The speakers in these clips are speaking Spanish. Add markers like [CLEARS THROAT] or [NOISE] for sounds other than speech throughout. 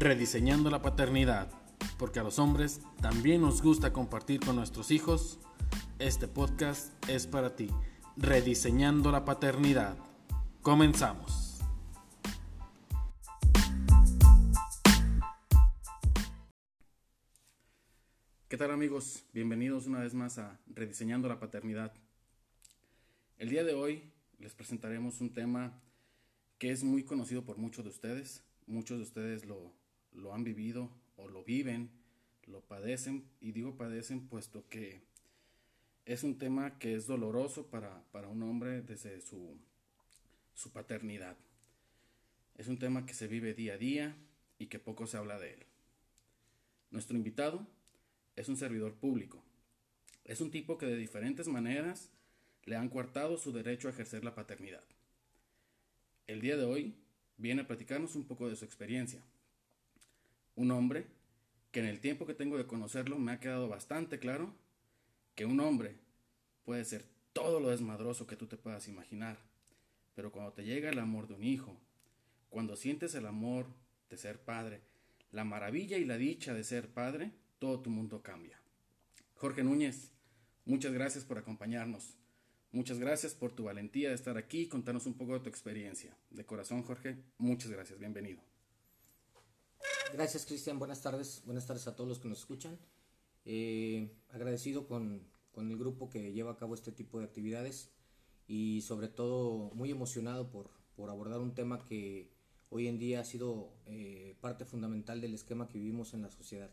Rediseñando la paternidad, porque a los hombres también nos gusta compartir con nuestros hijos. Este podcast es para ti. Rediseñando la paternidad. Comenzamos. ¿Qué tal amigos? Bienvenidos una vez más a Rediseñando la paternidad. El día de hoy les presentaremos un tema que es muy conocido por muchos de ustedes. Muchos de ustedes lo, lo han vivido o lo viven, lo padecen, y digo padecen puesto que es un tema que es doloroso para, para un hombre desde su, su paternidad. Es un tema que se vive día a día y que poco se habla de él. Nuestro invitado es un servidor público. Es un tipo que de diferentes maneras le han coartado su derecho a ejercer la paternidad. El día de hoy viene a platicarnos un poco de su experiencia. Un hombre que en el tiempo que tengo de conocerlo me ha quedado bastante claro que un hombre puede ser todo lo desmadroso que tú te puedas imaginar, pero cuando te llega el amor de un hijo, cuando sientes el amor de ser padre, la maravilla y la dicha de ser padre, todo tu mundo cambia. Jorge Núñez, muchas gracias por acompañarnos. Muchas gracias por tu valentía de estar aquí y contarnos un poco de tu experiencia. De corazón, Jorge, muchas gracias. Bienvenido. Gracias, Cristian. Buenas tardes. Buenas tardes a todos los que nos escuchan. Eh, agradecido con, con, el grupo que lleva a cabo este tipo de actividades y sobre todo muy emocionado por, por abordar un tema que hoy en día ha sido eh, parte fundamental del esquema que vivimos en la sociedad.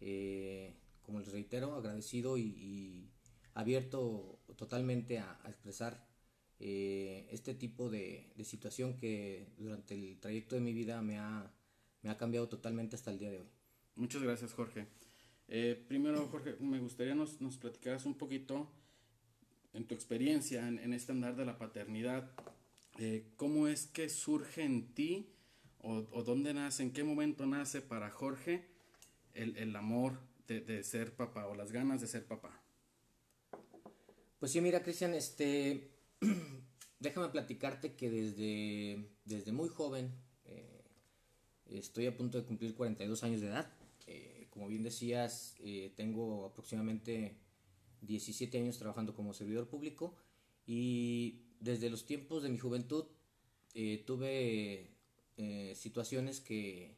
Eh, como les reitero, agradecido y, y abierto totalmente a, expresar eh, este tipo de, situación que durante el trayecto de mi vida me ha, me ha cambiado totalmente hasta el día de hoy. Muchas gracias, Jorge. Eh, primero, Jorge, me gustaría nos, nos platicaras un poquito en tu experiencia en, este andar de la paternidad. Eh, ¿Cómo es que surge en ti o, o, dónde nace, en qué momento nace para Jorge el, el amor de, de ser papá o las ganas de ser papá? Pues sí, mira, Cristian, este, [CLEARS THROAT] déjame platicarte que desde, desde muy joven, estoy a punto de cumplir 42 años de edad. Eh, como bien decías, eh, tengo aproximadamente 17 años trabajando como servidor público y desde los tiempos de mi juventud tuve situaciones que,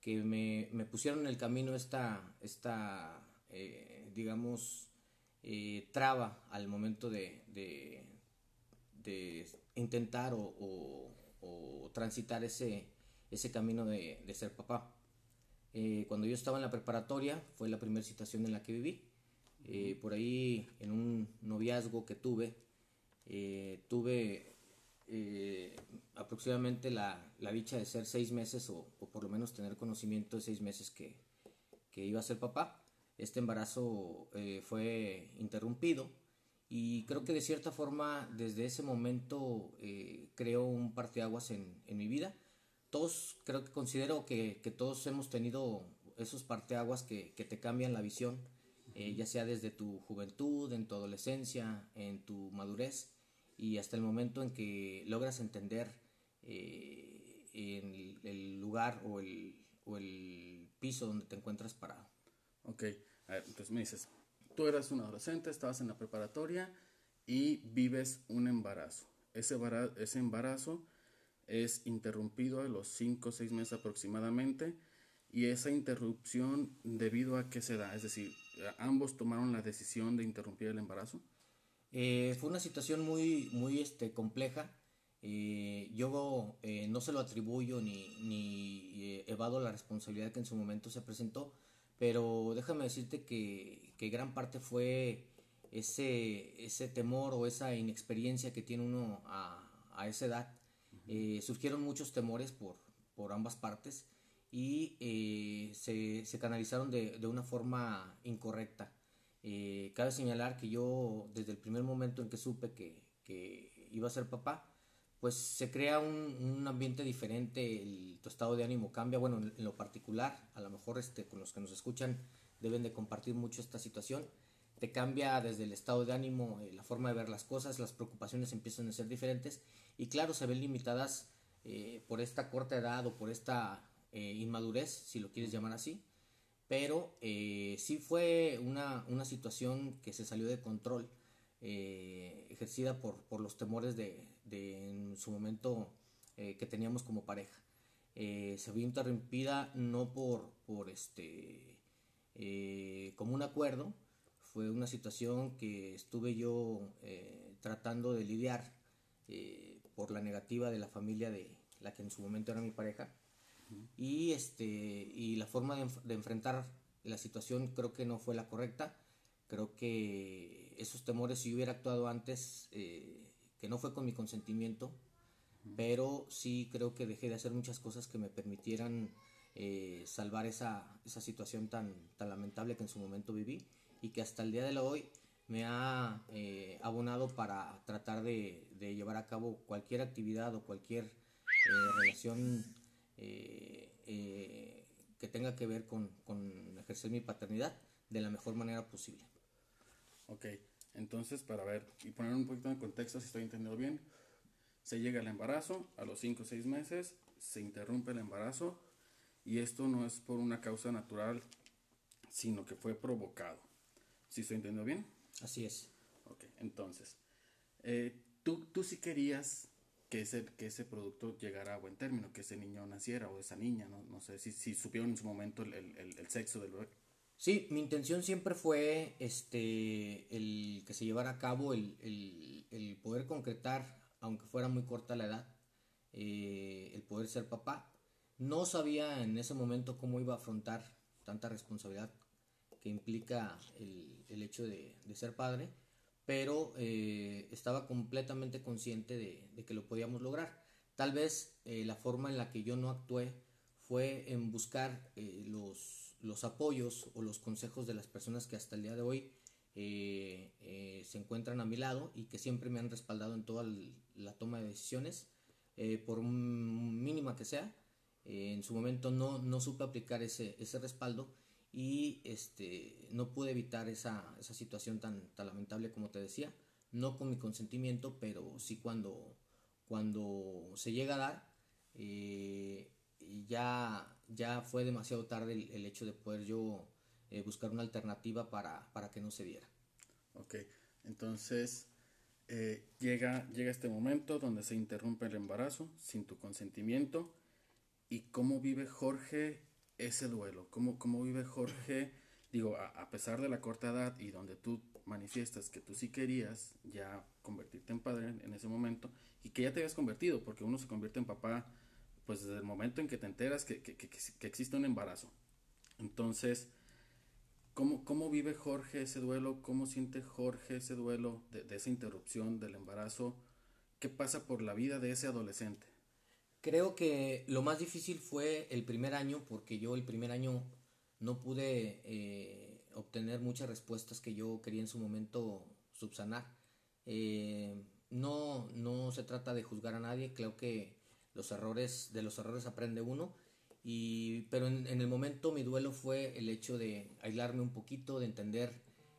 que me, me, pusieron en el camino esta, esta digamos, eh, traba al momento de, de, intentar o, transitar ese, ese camino de, ser papá. Eh, cuando yo estaba en la preparatoria fue la primera situación en la que viví. Eh, por ahí en un noviazgo que tuve, tuve aproximadamente la, la, dicha de ser seis meses o, por lo menos tener conocimiento de seis meses que, que iba a ser papá este embarazo eh, fue interrumpido y creo que de cierta forma desde ese momento eh, creó un parteaguas en, en mi vida. Todos, creo que considero que, que todos hemos tenido esos parteaguas que, que te cambian la visión, eh, ya sea desde tu juventud, en tu adolescencia, en tu madurez y hasta el momento en que logras entender el, el, lugar o el, o el piso donde te encuentras parado. Ok, entonces me dices, tú eras un adolescente, estabas en la preparatoria y vives un embarazo. Ese, ese embarazo es interrumpido a los 5 o 6 meses aproximadamente y esa interrupción debido a qué se da, es decir, ambos tomaron la decisión de interrumpir el embarazo. Eh, fue una situación muy, muy este, compleja. Eh, yo eh, no se lo atribuyo ni, ni evado la responsabilidad que en su momento se presentó, pero déjame decirte que, que gran parte fue ese, ese temor o esa inexperiencia que tiene uno a, a esa edad. Eh, surgieron muchos temores por, por ambas partes y eh, se, se, canalizaron de, de, una forma incorrecta. Eh, cabe señalar que yo desde el primer momento en que supe que, que iba a ser papá, pues se crea un, un ambiente diferente, el, tu estado de ánimo cambia, bueno, en, lo particular, a lo mejor este, con los que nos escuchan deben de compartir mucho esta situación, te cambia desde el estado de ánimo, eh, la forma de ver las cosas, las preocupaciones empiezan a ser diferentes y claro, se ven limitadas eh, por esta corta edad o por esta inmadurez, si lo quieres llamar así, pero sí fue una, una, situación que se salió de control, ejercida por, por, los temores de, de en su momento que teníamos como pareja. se vio interrumpida no por, por este, como un acuerdo, fue una situación que estuve yo eh, tratando de lidiar eh, por la negativa de la familia de la que en su momento era mi pareja. Y, este, y la forma de, enfrentar la situación creo que no fue la correcta. Creo que esos temores, si hubiera actuado antes, eh, que no fue con mi consentimiento, pero sí creo que dejé de hacer muchas cosas que me permitieran salvar esa, esa situación tan, tan lamentable que en su momento viví y que hasta el día de hoy me ha eh, abonado para tratar de, llevar a cabo cualquier actividad o cualquier eh, relación eh, que tenga que ver con, ejercer mi paternidad de la mejor manera posible. Ok, entonces para ver y poner un poquito en contexto si estoy entendiendo bien, se llega al embarazo, a los 5 o 6 meses se interrumpe el embarazo y esto no es por una causa natural, sino que fue provocado. ¿Sí estoy entendiendo bien? Así es. Ok, entonces, eh, ¿tú, tú sí querías que ese, que ese producto llegara a buen término, que ese niño naciera o esa niña, no, no sé si, si supieron en su momento el, el, el, sexo del bebé. Sí, mi intención siempre fue este, el que se llevara a cabo el, el poder concretar, aunque fuera muy corta la edad, eh, el poder ser papá. No sabía en ese momento cómo iba a afrontar tanta responsabilidad implica el, el hecho de, de, ser padre, pero eh, estaba completamente consciente de, de, que lo podíamos lograr. Tal vez eh, la forma en la que yo no actué fue en buscar eh, los, los, apoyos o los consejos de las personas que hasta el día de hoy se encuentran a mi lado y que siempre me han respaldado en toda la toma de decisiones, por mínima que sea. en su momento no, no supe aplicar ese, ese respaldo y este, no pude evitar esa, esa situación tan, tan, lamentable como te decía, no con mi consentimiento, pero sí cuando, cuando se llega a dar, eh, ya, ya fue demasiado tarde el, hecho de poder yo eh, buscar una alternativa para, para, que no se diera. Ok, entonces eh, llega, llega este momento donde se interrumpe el embarazo sin tu consentimiento. ¿Y cómo vive Jorge ese duelo? ¿Cómo, cómo vive Jorge? Digo, a, pesar de la corta edad y donde tú manifiestas que tú sí querías ya convertirte en padre en, ese momento y que ya te habías convertido, porque uno se convierte en papá pues desde el momento en que te enteras que, que, que, que existe un embarazo. Entonces, ¿cómo, ¿cómo, vive Jorge ese duelo? ¿Cómo siente Jorge ese duelo de, de esa interrupción del embarazo? ¿Qué pasa por la vida de ese adolescente? Creo que lo más difícil fue el primer año porque yo el primer año no pude eh, obtener muchas respuestas que yo quería en su momento subsanar. Eh, no, no se trata de juzgar a nadie, creo que los errores, de los errores aprende uno, y, pero en, el momento mi duelo fue el hecho de aislarme un poquito, de entender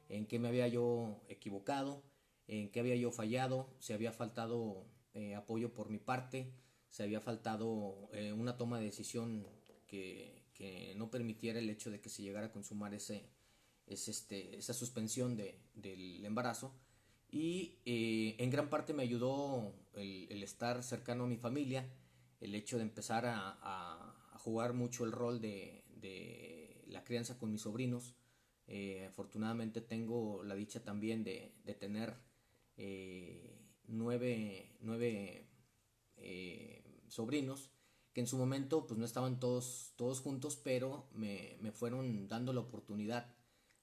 en qué me había yo equivocado, en qué había yo fallado, si había faltado eh, apoyo por mi parte, se había faltado eh, una toma de decisión que, que, no permitiera el hecho de que se llegara a consumar ese, este, esa suspensión de, del embarazo. Y eh, en gran parte me ayudó el, el, estar cercano a mi familia, el hecho de empezar a, a, jugar mucho el rol de, de, la crianza con mis sobrinos. Eh, afortunadamente tengo la dicha también de, de tener nueve, nueve eh, sobrinos que en su momento pues no estaban todos, todos juntos, pero me, me, fueron dando la oportunidad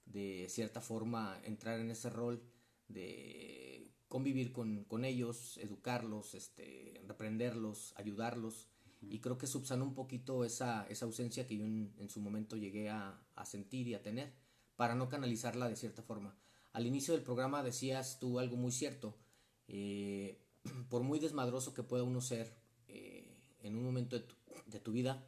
de cierta forma entrar en ese rol de convivir con, con ellos, educarlos, este, reprenderlos, ayudarlos. Y creo que subsanó un poquito esa, esa ausencia que yo en, en su momento llegué a, a, sentir y a tener, para no canalizarla de cierta forma. Al inicio del programa decías tú algo muy cierto. Eh, por muy desmadroso que pueda uno ser eh, en un momento de tu, vida,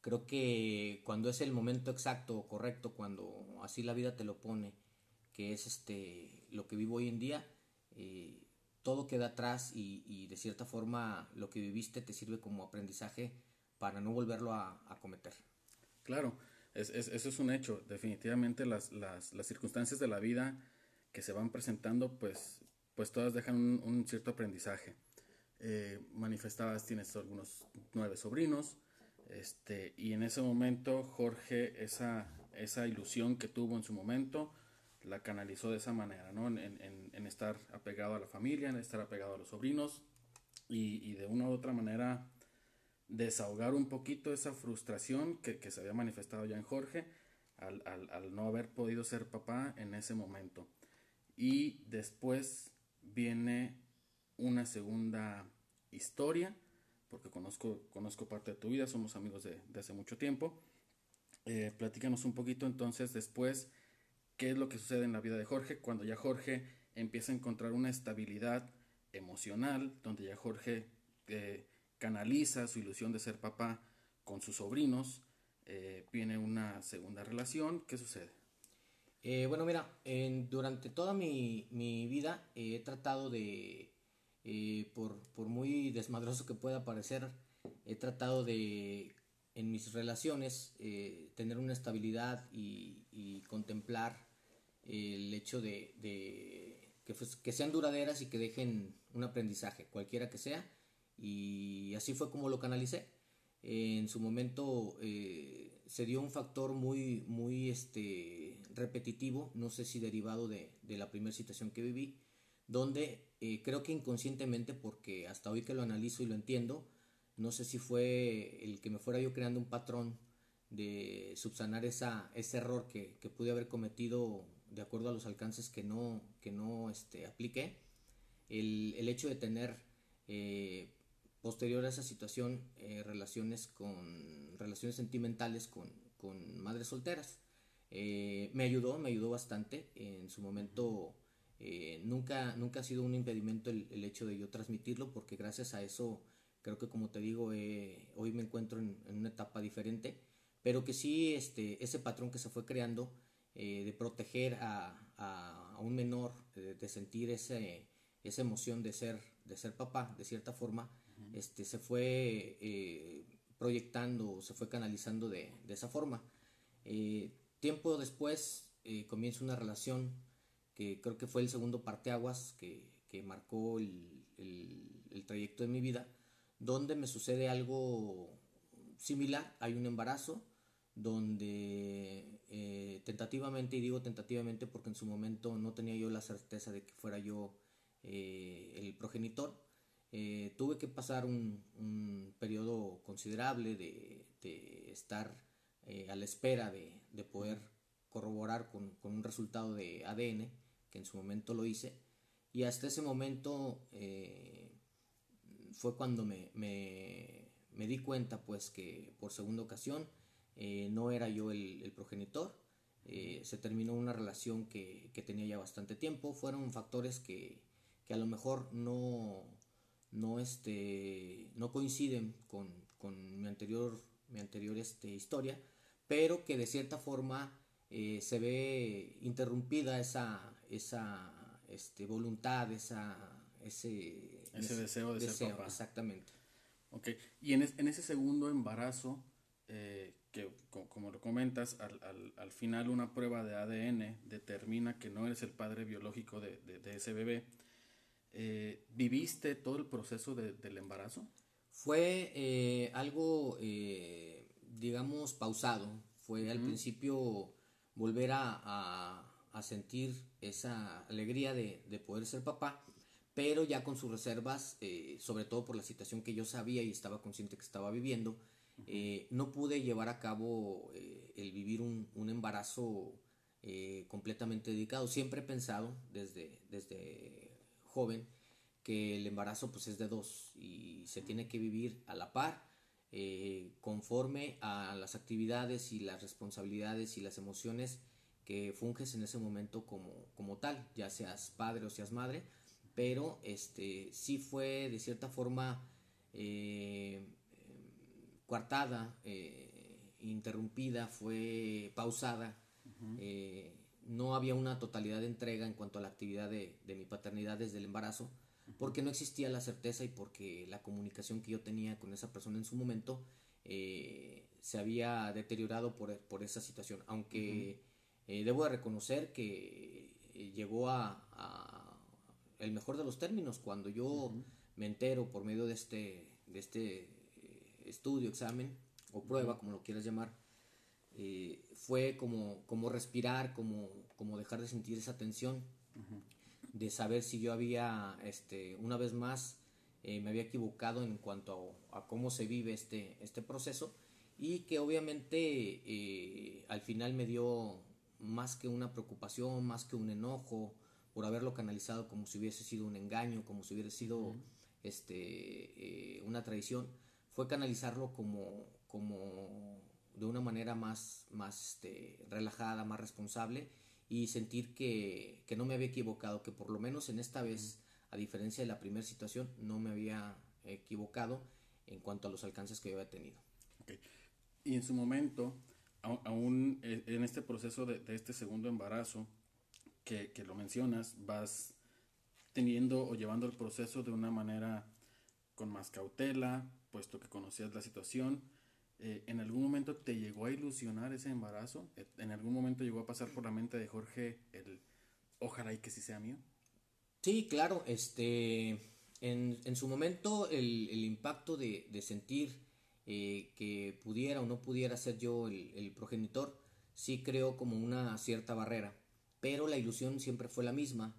creo que cuando es el momento exacto o correcto, cuando así la vida te lo pone, que es este lo que vivo hoy en día, eh, todo queda atrás y, de cierta forma lo que viviste te sirve como aprendizaje para no volverlo a, cometer. Claro, es, eso es un hecho. Definitivamente las, las, las, circunstancias de la vida que se van presentando, pues, pues todas dejan un, cierto aprendizaje. Eh, manifestabas, tienes algunos nueve sobrinos, este, y en ese momento Jorge, esa, esa ilusión que tuvo en su momento, la canalizó de esa manera, ¿no? En, en, estar apegado a la familia, en estar apegado a los sobrinos y, de una u otra manera desahogar un poquito esa frustración que, que se había manifestado ya en Jorge al, al, no haber podido ser papá en ese momento. Y después viene una segunda historia, porque conozco, conozco parte de tu vida, somos amigos de, hace mucho tiempo. Eh, platícanos un poquito entonces después qué es lo que sucede en la vida de Jorge cuando ya Jorge empieza a encontrar una estabilidad emocional, donde ya Jorge eh, canaliza su ilusión de ser papá con sus sobrinos, eh, viene una segunda relación, ¿qué sucede? Eh, bueno, mira, durante toda mi, vida he tratado de, por, por, muy desmadroso que pueda parecer, he tratado de, en mis relaciones, tener una estabilidad y, contemplar el hecho de, que, que, sean duraderas y que dejen un aprendizaje, cualquiera que sea. Y así fue como lo canalicé. en su momento eh, se dio un factor muy, muy este, repetitivo, no sé si derivado de, la primera situación que viví, donde eh, creo que inconscientemente, porque hasta hoy que lo analizo y lo entiendo, no sé si fue el que me fuera yo creando un patrón de subsanar esa, ese error que, que pude haber cometido de acuerdo a los alcances que no, que no este, apliqué. El, el hecho de tener eh, posterior a esa situación eh, relaciones con relaciones sentimentales con, con madres solteras eh, me ayudó me ayudó bastante. En su momento nunca nunca ha sido un impedimento el, el, hecho de yo transmitirlo porque gracias a eso creo que como te digo hoy me encuentro en, en, una etapa diferente. Pero que sí este ese patrón que se fue creando eh, de proteger a, a, un menor, de, sentir ese, esa emoción de ser, de ser papá, de cierta forma, este, se fue eh, proyectando, se fue canalizando de, de esa forma. Eh, tiempo después comienza una relación que creo que fue el segundo parteaguas que, que marcó el, el, el trayecto de mi vida, donde me sucede algo similar, hay un embarazo, donde eh, tentativamente, y digo tentativamente porque en su momento no tenía yo la certeza de que fuera yo eh, el progenitor, eh, tuve que pasar un, un periodo considerable de, de estar a la espera de, de poder corroborar con, con, un resultado de ADN, que en su momento lo hice, y hasta ese momento fue cuando me, me, me di cuenta pues que por segunda ocasión eh, no era yo el, progenitor, eh, se terminó una relación que, tenía ya bastante tiempo, fueron factores que, a lo mejor no, no, este, no coinciden con, mi anterior, mi anterior este, historia, pero que de cierta forma eh, se ve interrumpida esa, esa este, voluntad, esa, ese, ese, deseo de ser papá. Exactamente. Ok, y en, en ese segundo embarazo, eh, que como lo comentas, al, al, al, final una prueba de ADN determina que no eres el padre biológico de, de, ese bebé. Eh, ¿Viviste todo el proceso del embarazo? Fue algo, digamos, pausado. Fue al principio volver a, a, a, sentir esa alegría de, de, poder ser papá, pero ya con sus reservas, sobre todo por la situación que yo sabía y estaba consciente que estaba viviendo eh, no pude llevar a cabo eh, el vivir un, un embarazo eh, completamente dedicado. Siempre he pensado desde, desde joven que el embarazo pues es de dos y se tiene que vivir a la par conforme a las actividades y las responsabilidades y las emociones que funges en ese momento como, como tal, ya seas padre o seas madre, pero este sí fue de cierta forma coartada, eh, interrumpida, fue pausada. Eh, no había una totalidad de entrega en cuanto a la actividad de, mi paternidad desde el embarazo, porque no existía la certeza y porque la comunicación que yo tenía con esa persona en su momento se había deteriorado por, por esa situación. Aunque debo de reconocer que llegó a, el mejor de los términos. Cuando yo me entero por medio de este, de este estudio, examen o prueba, como lo quieras llamar, eh, fue como, como respirar, como, como dejar de sentir esa tensión, de saber si yo había, este, una vez más, eh, me había equivocado en cuanto a, cómo se vive este, este proceso y que obviamente eh, al final me dio más que una preocupación, más que un enojo por haberlo canalizado como si hubiese sido un engaño, como si hubiese sido este, una traición, fue canalizarlo como, como de una manera más, más este, relajada, más responsable y sentir que, que, no me había equivocado, que por lo menos en esta vez, a diferencia de la primera situación, no me había equivocado en cuanto a los alcances que yo había tenido. Y en su momento, aún en este proceso de, de este segundo embarazo, que, que, lo mencionas, vas teniendo o llevando el proceso de una manera con más cautela, puesto que conocías la situación eh, ¿en algún momento te llegó a ilusionar ese embarazo? Eh, ¿En algún momento llegó a pasar por la mente de Jorge el ojalá y que sí sea mío? Sí, claro, este, en, en su momento el, el impacto de, de sentir eh, que pudiera o no pudiera ser yo el, el, progenitor, sí creo como una cierta barrera, pero la ilusión siempre fue la misma,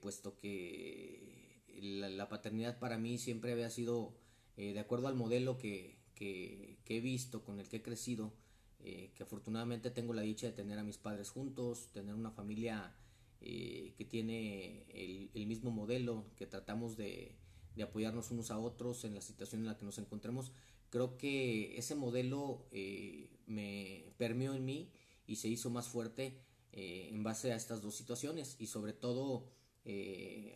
puesto que la, la, paternidad para mí siempre había sido de acuerdo al modelo que, que, he visto, con el que he crecido, eh, que afortunadamente tengo la dicha de tener a mis padres juntos, tener una familia eh, que tiene el, mismo modelo, que tratamos de, apoyarnos unos a otros en la situación en la que nos encontremos. Creo que ese modelo eh, me permeó en mí y se hizo más fuerte en base a estas dos situaciones y sobre todo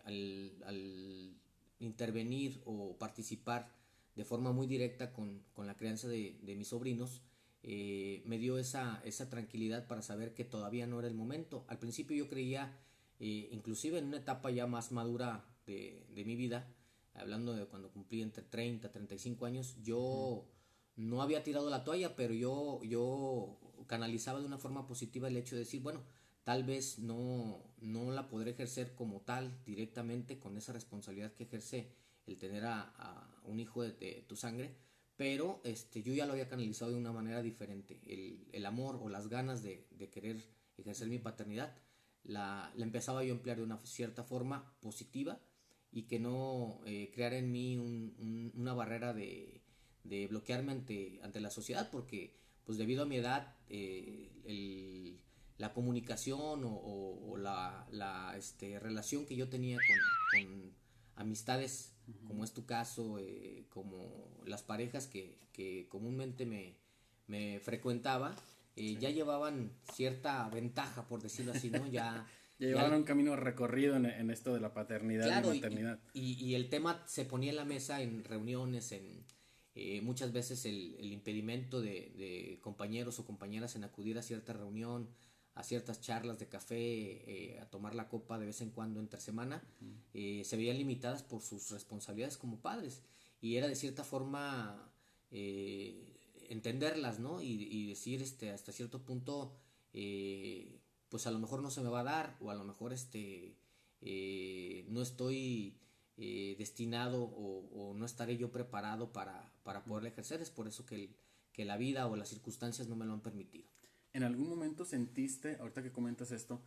al intervenir o participar de forma muy directa con, la crianza de, mis sobrinos, eh, me dio esa, esa tranquilidad para saber que todavía no era el momento. Al principio yo creía, eh, inclusive en una etapa ya más madura de, mi vida, hablando de cuando cumplí entre 30 y 35 años, yo no había tirado la toalla, pero yo, yo canalizaba de una forma positiva el hecho de decir, bueno, tal vez no, no la podré ejercer como tal directamente con esa responsabilidad que ejerce el tener a, un hijo de, tu sangre, pero este, yo ya lo había canalizado de una manera diferente. El, amor o las ganas de, querer ejercer mi paternidad la, empezaba yo a emplear de una cierta forma positiva y que no eh, creara en mí una barrera de, bloquearme ante, ante la sociedad, porque pues debido a mi edad, eh, la comunicación o, la, este, relación que yo tenía con amistades como es tu caso, eh, como las parejas que, que comúnmente me, me frecuentaba, eh, ya llevaban cierta ventaja, por decirlo así, ¿no? [LAUGHS] Ya, ya llevaban un camino recorrido en, en, esto de la paternidad y maternidad. Y, y, el tema se ponía en la mesa en reuniones, en eh, muchas veces el, el impedimento de, de, compañeros o compañeras en acudir a cierta reunión, a ciertas charlas de café, eh, a tomar la copa de vez en cuando entre semana, eh, se veían limitadas por sus responsabilidades como padres. Y era de cierta forma eh, entenderlas, ¿no? Y, decir este, hasta cierto punto, pues a lo mejor no se me va a dar, o a lo mejor este, no estoy destinado o, no estaré yo preparado para, para poder ejercer. Es por eso que, que la vida o las circunstancias no me lo han permitido. ¿En algún momento sentiste, ahorita que comentas esto,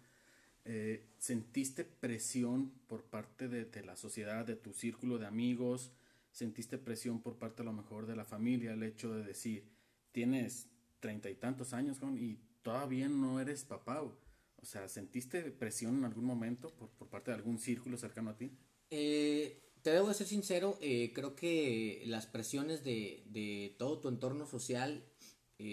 eh, sentiste presión por parte de, la sociedad, de tu círculo de amigos? ¿Sentiste presión por parte a lo mejor de la familia, el hecho de decir, tienes treinta y tantos años y todavía no eres papá? O sea, ¿sentiste presión en algún momento por, parte de algún círculo cercano a ti? Eh, te debo de ser sincero, eh, creo que las presiones de, todo tu entorno social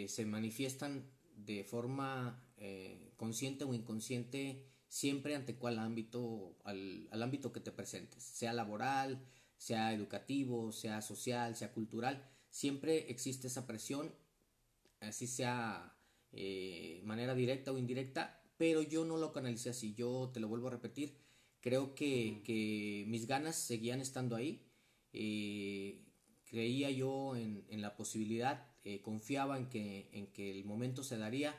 se manifiestan de forma eh, consciente o inconsciente siempre ante cuál ámbito, al, ámbito que te presentes, sea laboral, sea educativo, sea social, sea cultural, siempre existe esa presión, así sea eh, manera directa o indirecta, pero yo no lo canalicé así, yo te lo vuelvo a repetir, creo que, mis ganas seguían estando ahí, eh, creía yo en, en la posibilidad eh, confiaba en que, en que el momento se daría,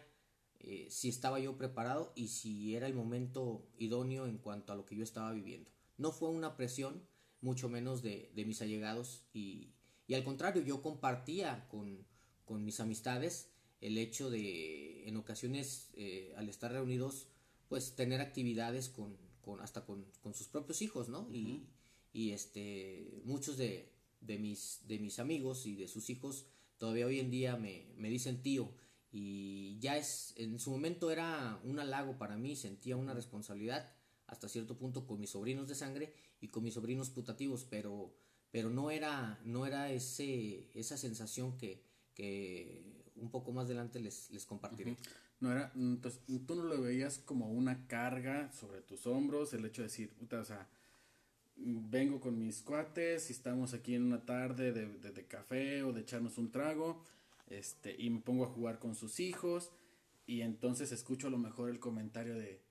eh, si estaba yo preparado y si era el momento idóneo en cuanto a lo que yo estaba viviendo. No fue una presión, mucho menos de, de mis allegados y, y, al contrario, yo compartía con, con, mis amistades el hecho de en ocasiones eh, al estar reunidos pues tener actividades con, con hasta con, con, sus propios hijos, ¿no? y, y, este muchos de, de, mis, de mis amigos y de sus hijos todavía hoy en día me, me dicen tío. Y ya es en su momento era un halago para mí sentía una responsabilidad hasta cierto punto con mis sobrinos de sangre y con mis sobrinos putativos pero pero no era no era ese esa sensación que, que un poco más adelante les, les compartiré. No era entonces tú no lo veías como una carga sobre tus hombros el hecho de decir puta o sea vengo con mis cuates y estamos aquí en una tarde de, de, de café o de echarnos un trago este, y me pongo a jugar con sus hijos y entonces escucho a lo mejor el comentario de,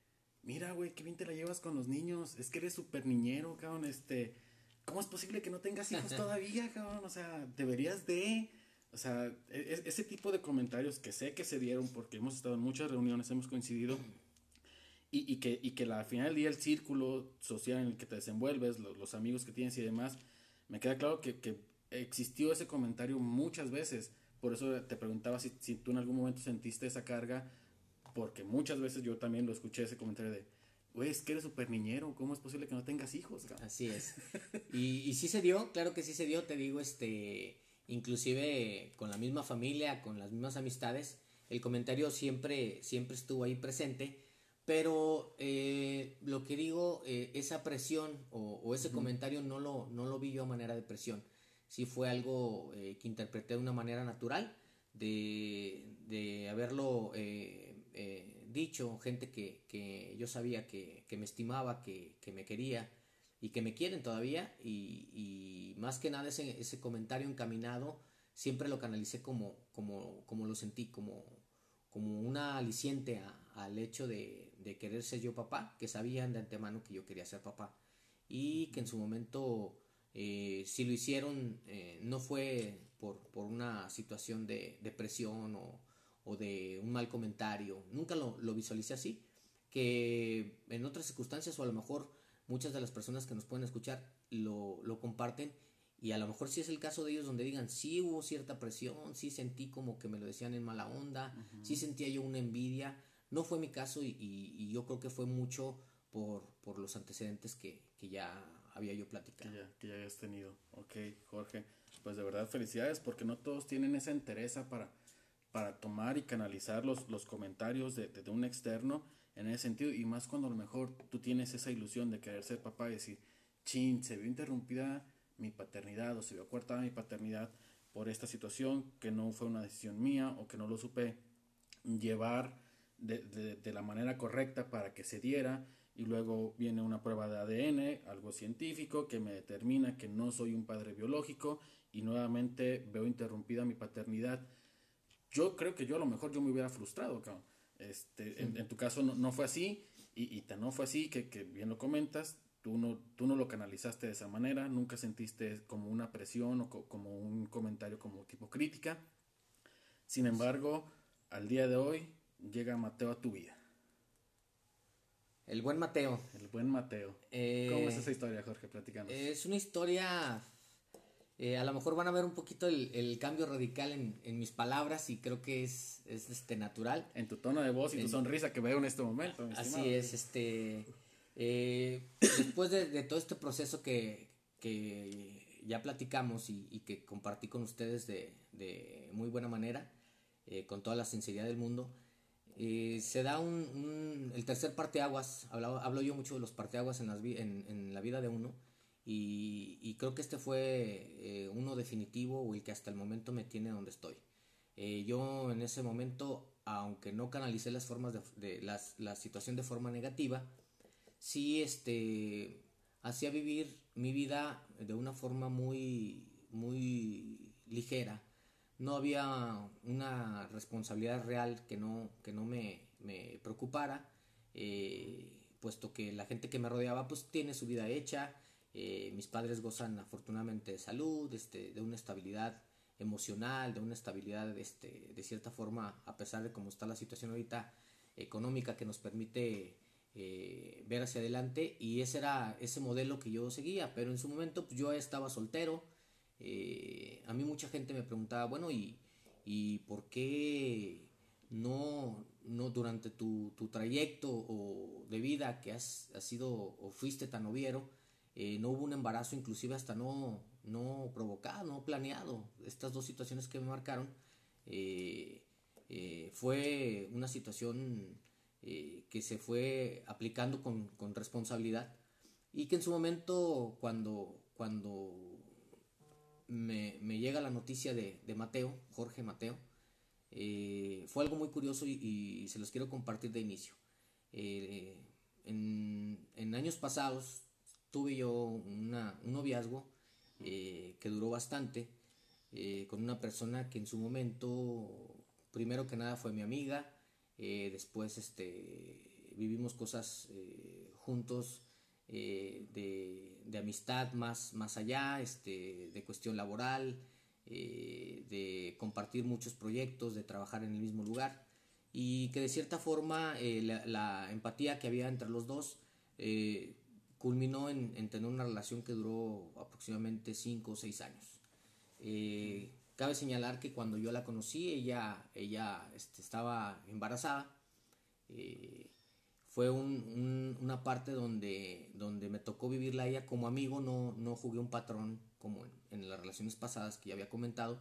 mira, güey, qué bien te la llevas con los niños, es que eres súper niñero, cabrón, este, ¿cómo es posible que no tengas hijos todavía, cabrón? O sea, deberías de, o sea, es, ese tipo de comentarios que sé que se dieron porque hemos estado en muchas reuniones, hemos coincidido. Y, y, que, y que la, al final del día el círculo social en el que te desenvuelves, los, los amigos que tienes y demás, me queda claro que, que existió ese comentario muchas veces por eso te preguntaba si, si tú en algún momento sentiste esa carga, porque muchas veces yo también lo escuché ese comentario de, güey, es que eres súper niñero, ¿cómo es posible que no tengas hijos? Así es. [LAUGHS] y, y sí se dio, claro que sí se dio, te digo, este, inclusive con la misma familia, con las mismas amistades, el comentario siempre, siempre estuvo ahí presente, pero eh, lo que digo, eh, esa presión o, o ese uh -huh. comentario no lo, no lo vi yo a manera de presión sí fue algo eh, que interpreté de una manera natural, de, de haberlo eh, dicho, gente que, que yo sabía que, que me estimaba, que, que, me quería y que me quieren todavía, y, y más que nada ese, ese, comentario encaminado, siempre lo canalicé como, como, como lo sentí, como, como una aliciente a, al hecho de, de querer ser yo papá, que sabían de antemano que yo quería ser papá, y que en su momento eh, si lo hicieron eh, no fue por, por una situación de depresión o, o, de un mal comentario, nunca lo, lo, visualicé así, que en otras circunstancias o a lo mejor muchas de las personas que nos pueden escuchar lo, lo comparten y a lo mejor si sí es el caso de ellos donde digan, sí hubo cierta presión, sí sentí como que me lo decían en mala onda, sí sentía yo una envidia, no fue mi caso y, yo creo que fue mucho por, los antecedentes que, ya había yo platicado. Que ya, que ya hayas tenido. Ok, Jorge. Pues de verdad felicidades porque no todos tienen esa entereza para, tomar y canalizar los, comentarios de, un externo en ese sentido. Y más cuando a lo mejor tú tienes esa ilusión de querer ser papá y decir, chin, se vio interrumpida mi paternidad o se vio cortada mi paternidad por esta situación que no fue una decisión mía o que no lo supe llevar de, de, de la manera correcta para que se diera y luego viene una prueba de ADN, algo científico, que me determina que no soy un padre biológico y nuevamente veo interrumpida mi paternidad. Yo creo que yo a lo mejor yo me hubiera frustrado, cabrón. Este, sí. en, en, tu caso no, no fue así y, y tan no fue así que, que, bien lo comentas, tú no, tú no lo canalizaste de esa manera, nunca sentiste como una presión o co como un comentario como tipo crítica. Sin embargo, al día de hoy llega Mateo a tu vida el buen Mateo. El buen Mateo. Eh, ¿Cómo es esa historia, Jorge? Platicando. Es una historia. Eh, a lo mejor van a ver un poquito el, el cambio radical en, en, mis palabras y creo que es, es este natural. En tu tono de voz y en, tu sonrisa que veo en este momento. Así es, este. Eh, después de, de, todo este proceso que, que ya platicamos y, y, que compartí con ustedes de, de muy buena manera, eh, con toda la sinceridad del mundo, eh, se da un, un, el tercer parteaguas, hablo, hablo yo mucho de los parteaguas en, las, en, la vida de uno, y, creo que este fue eh, uno definitivo o el que hasta el momento me tiene donde estoy. Eh, yo en ese momento, aunque no canalicé las formas de, la situación de forma negativa, sí este, hacía vivir mi vida de una forma muy, muy ligera, no había una responsabilidad real que no, que no me, me preocupara, eh, puesto que la gente que me rodeaba pues tiene su vida hecha, eh, mis padres gozan afortunadamente de salud, este, de una estabilidad emocional, de una estabilidad este, de cierta forma, a pesar de cómo está la situación ahorita económica que nos permite eh, ver hacia adelante y ese era ese modelo que yo seguía, pero en su momento pues, yo estaba soltero, eh, a mí mucha gente me preguntaba, bueno, ¿y, y por qué no, no durante tu, tu trayecto o de vida que has, has sido o fuiste tan noviero, eh, no hubo un embarazo inclusive hasta no, no provocado, no planeado. Estas dos situaciones que me marcaron eh, fue una situación que se fue aplicando con, con, responsabilidad y que en su momento cuando, cuando me, me llega la noticia de, Mateo, Jorge Mateo, fue algo muy curioso y, se los quiero compartir de inicio. en, en años pasados tuve yo una, un noviazgo eh, que duró bastante eh, con una persona que en su momento, primero que nada fue mi amiga, eh, después este, vivimos cosas juntos de, de, amistad más, más allá, este, de cuestión laboral, de compartir muchos proyectos, de trabajar en el mismo lugar y que de cierta forma la, la, empatía que había entre los dos culminó en, tener una relación que duró aproximadamente 5 o 6 años. Eh, cabe señalar que cuando yo la conocí, ella, ella este, estaba embarazada. Fue una parte donde, donde me tocó vivirla ella como amigo, no, no jugué un patrón como en, las relaciones pasadas que ya había comentado,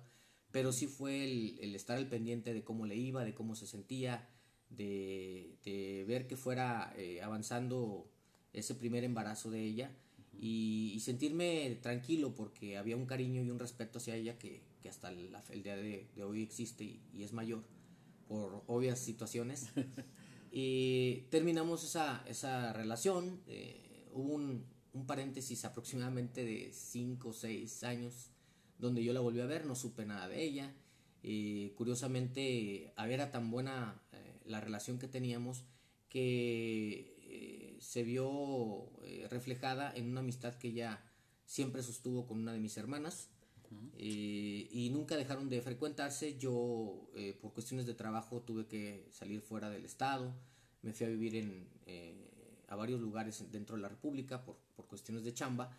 pero sí fue el, estar al pendiente de cómo le iba, de cómo se sentía, de, ver que fuera eh, avanzando ese primer embarazo de ella y, sentirme tranquilo porque había un cariño y un respeto hacia ella que, que hasta el, día de, hoy existe y, es mayor por obvias situaciones. [LAUGHS] y terminamos esa, esa relación, eh, hubo un, un, paréntesis aproximadamente de 5 o 6 años donde yo la volví a ver, no supe nada de ella. Eh, curiosamente, era tan buena eh, la relación que teníamos que se vio eh, reflejada en una amistad que ella siempre sostuvo con una de mis hermanas eh, y nunca dejaron de frecuentarse. Yo, eh, por cuestiones de trabajo, tuve que salir fuera del estado, me fui a vivir en, a varios lugares dentro de la República por, por cuestiones de chamba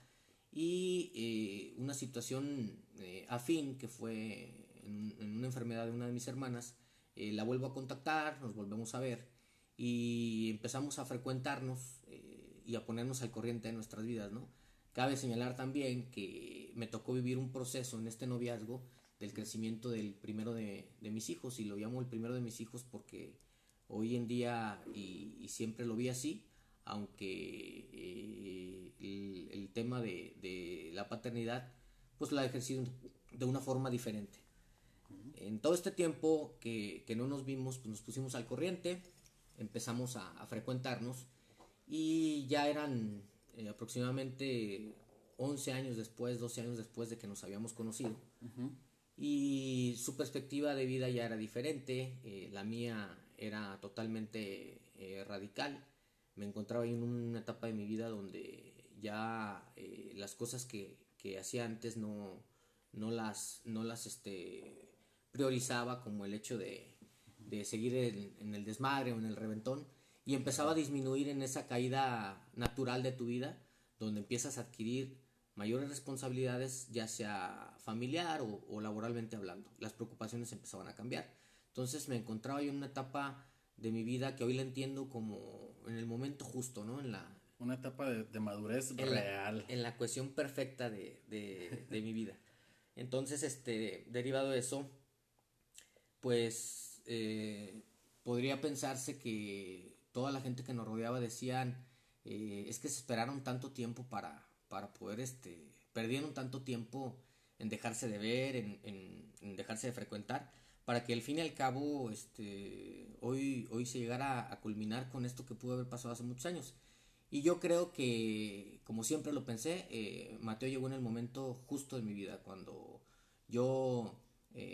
y una situación afín que fue en, en, una enfermedad de una de mis hermanas, la vuelvo a contactar, nos volvemos a ver y empezamos a frecuentarnos eh, y a ponernos al corriente de nuestras vidas, ¿no? Cabe señalar también que me tocó vivir un proceso en este noviazgo del crecimiento del primero de, mis hijos y lo llamo el primero de mis hijos porque hoy en día y, siempre lo vi así, aunque eh, el, tema de, la paternidad pues la he ejercido de una forma diferente. En todo este tiempo que, que no nos vimos, pues nos pusimos al corriente, empezamos a, frecuentarnos y ya eran eh, aproximadamente 11 años después, 12 años después de que nos habíamos conocido. Y su perspectiva de vida ya era diferente, eh, la mía era totalmente eh, radical. Me encontraba en una etapa de mi vida donde ya las cosas que, que hacía antes no, no las, no las este, priorizaba como el hecho de, de seguir en, el desmadre o en el reventón y empezaba a disminuir en esa caída natural de tu vida donde empiezas a adquirir mayores responsabilidades ya sea familiar o, laboralmente hablando. Las preocupaciones empezaban a cambiar. Entonces me encontraba yo en una etapa de mi vida que hoy la entiendo como en el momento justo no en la una etapa de, madurez real. en la cuestión perfecta de, de, de mi vida. Entonces este derivado de eso pues eh, podría pensarse que toda la gente que nos rodeaba decían, eh, es que se esperaron tanto tiempo para, para poder, este, perdieron tanto tiempo en dejarse de ver, en, en, dejarse de frecuentar, para que al fin y al cabo este, hoy, hoy se llegara a culminar con esto que pudo haber pasado hace muchos años. Y yo creo que, como siempre lo pensé, eh, Mateo llegó en el momento justo de mi vida, cuando yo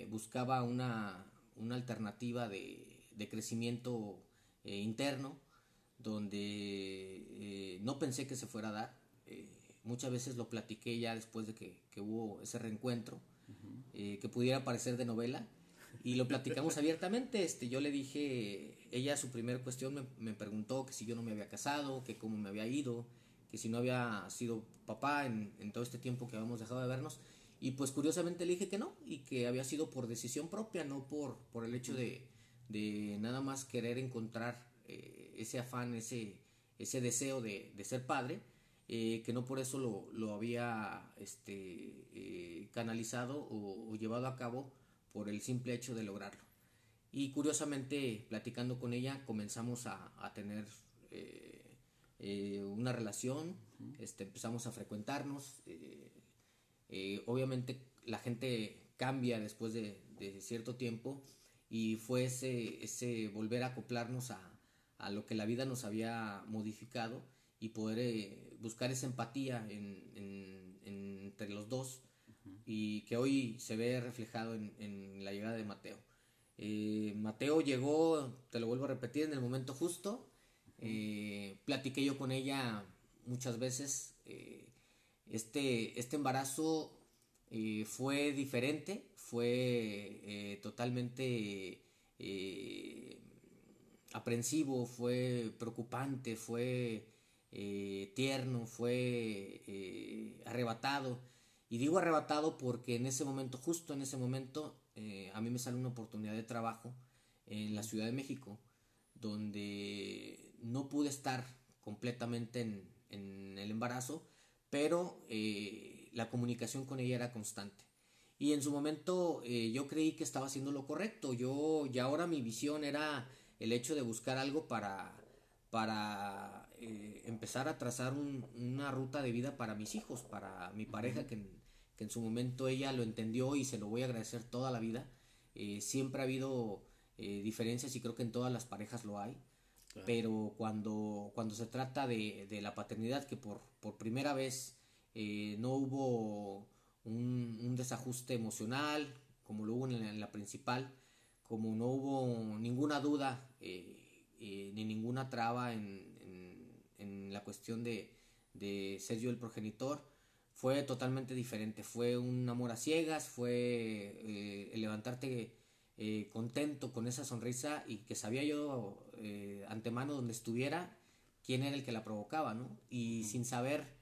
buscaba una, una alternativa de, crecimiento eh, interno donde eh, no pensé que se fuera a dar. Muchas veces lo platiqué ya después de que, hubo ese reencuentro. eh, que pudiera parecer de novela y lo platicamos [LAUGHS] abiertamente. Este, yo le dije, ella su primera cuestión me, me, preguntó que si yo no me había casado, que cómo me había ido, que si no había sido papá en, en todo este tiempo que habíamos dejado de vernos. Y pues curiosamente le dije que no, y que había sido por decisión propia, no por, por el hecho de, de nada más querer encontrar eh, ese afán, ese, ese deseo de, de ser padre, eh, que no por eso lo, lo había este, eh, canalizado o, o, llevado a cabo por el simple hecho de lograrlo. Y curiosamente, platicando con ella, comenzamos a, a tener una relación, este, empezamos a frecuentarnos. obviamente la gente cambia después de, de cierto tiempo y fue ese, ese volver a acoplarnos a, a, lo que la vida nos había modificado y poder eh, buscar esa empatía en, en, en, entre los dos uh -huh. y que hoy se ve reflejado en, la llegada de Mateo. Eh, Mateo llegó, te lo vuelvo a repetir, en el momento justo. Eh, platiqué yo con ella muchas veces. Eh, este, este embarazo fue diferente, fue totalmente aprensivo, fue preocupante, fue tierno, fue arrebatado. Y digo arrebatado porque en ese momento, justo en ese momento, a mí me sale una oportunidad de trabajo en la Ciudad de México, donde no pude estar completamente en, en el embarazo, pero la comunicación con ella era constante. Y en su momento eh, yo creí que estaba haciendo lo correcto. Yo, y ahora mi visión era el hecho de buscar algo para, para eh, empezar a trazar un, una ruta de vida para mis hijos, para mi pareja, que en, que en, su momento ella lo entendió y se lo voy a agradecer toda la vida. Eh, siempre ha habido eh, diferencias y creo que en todas las parejas lo hay. Claro. Pero cuando, cuando se trata de, de la paternidad, que por, por primera vez eh, no hubo un, un, desajuste emocional como lo hubo en la, en la principal, como no hubo ninguna duda eh, eh, ni ninguna traba en, en, la cuestión de, de, ser yo el progenitor, fue totalmente diferente, fue un amor a ciegas, fue eh, el levantarte contento con esa sonrisa y que sabía yo antemano donde estuviera quién era el que la provocaba, ¿no? Y sin saber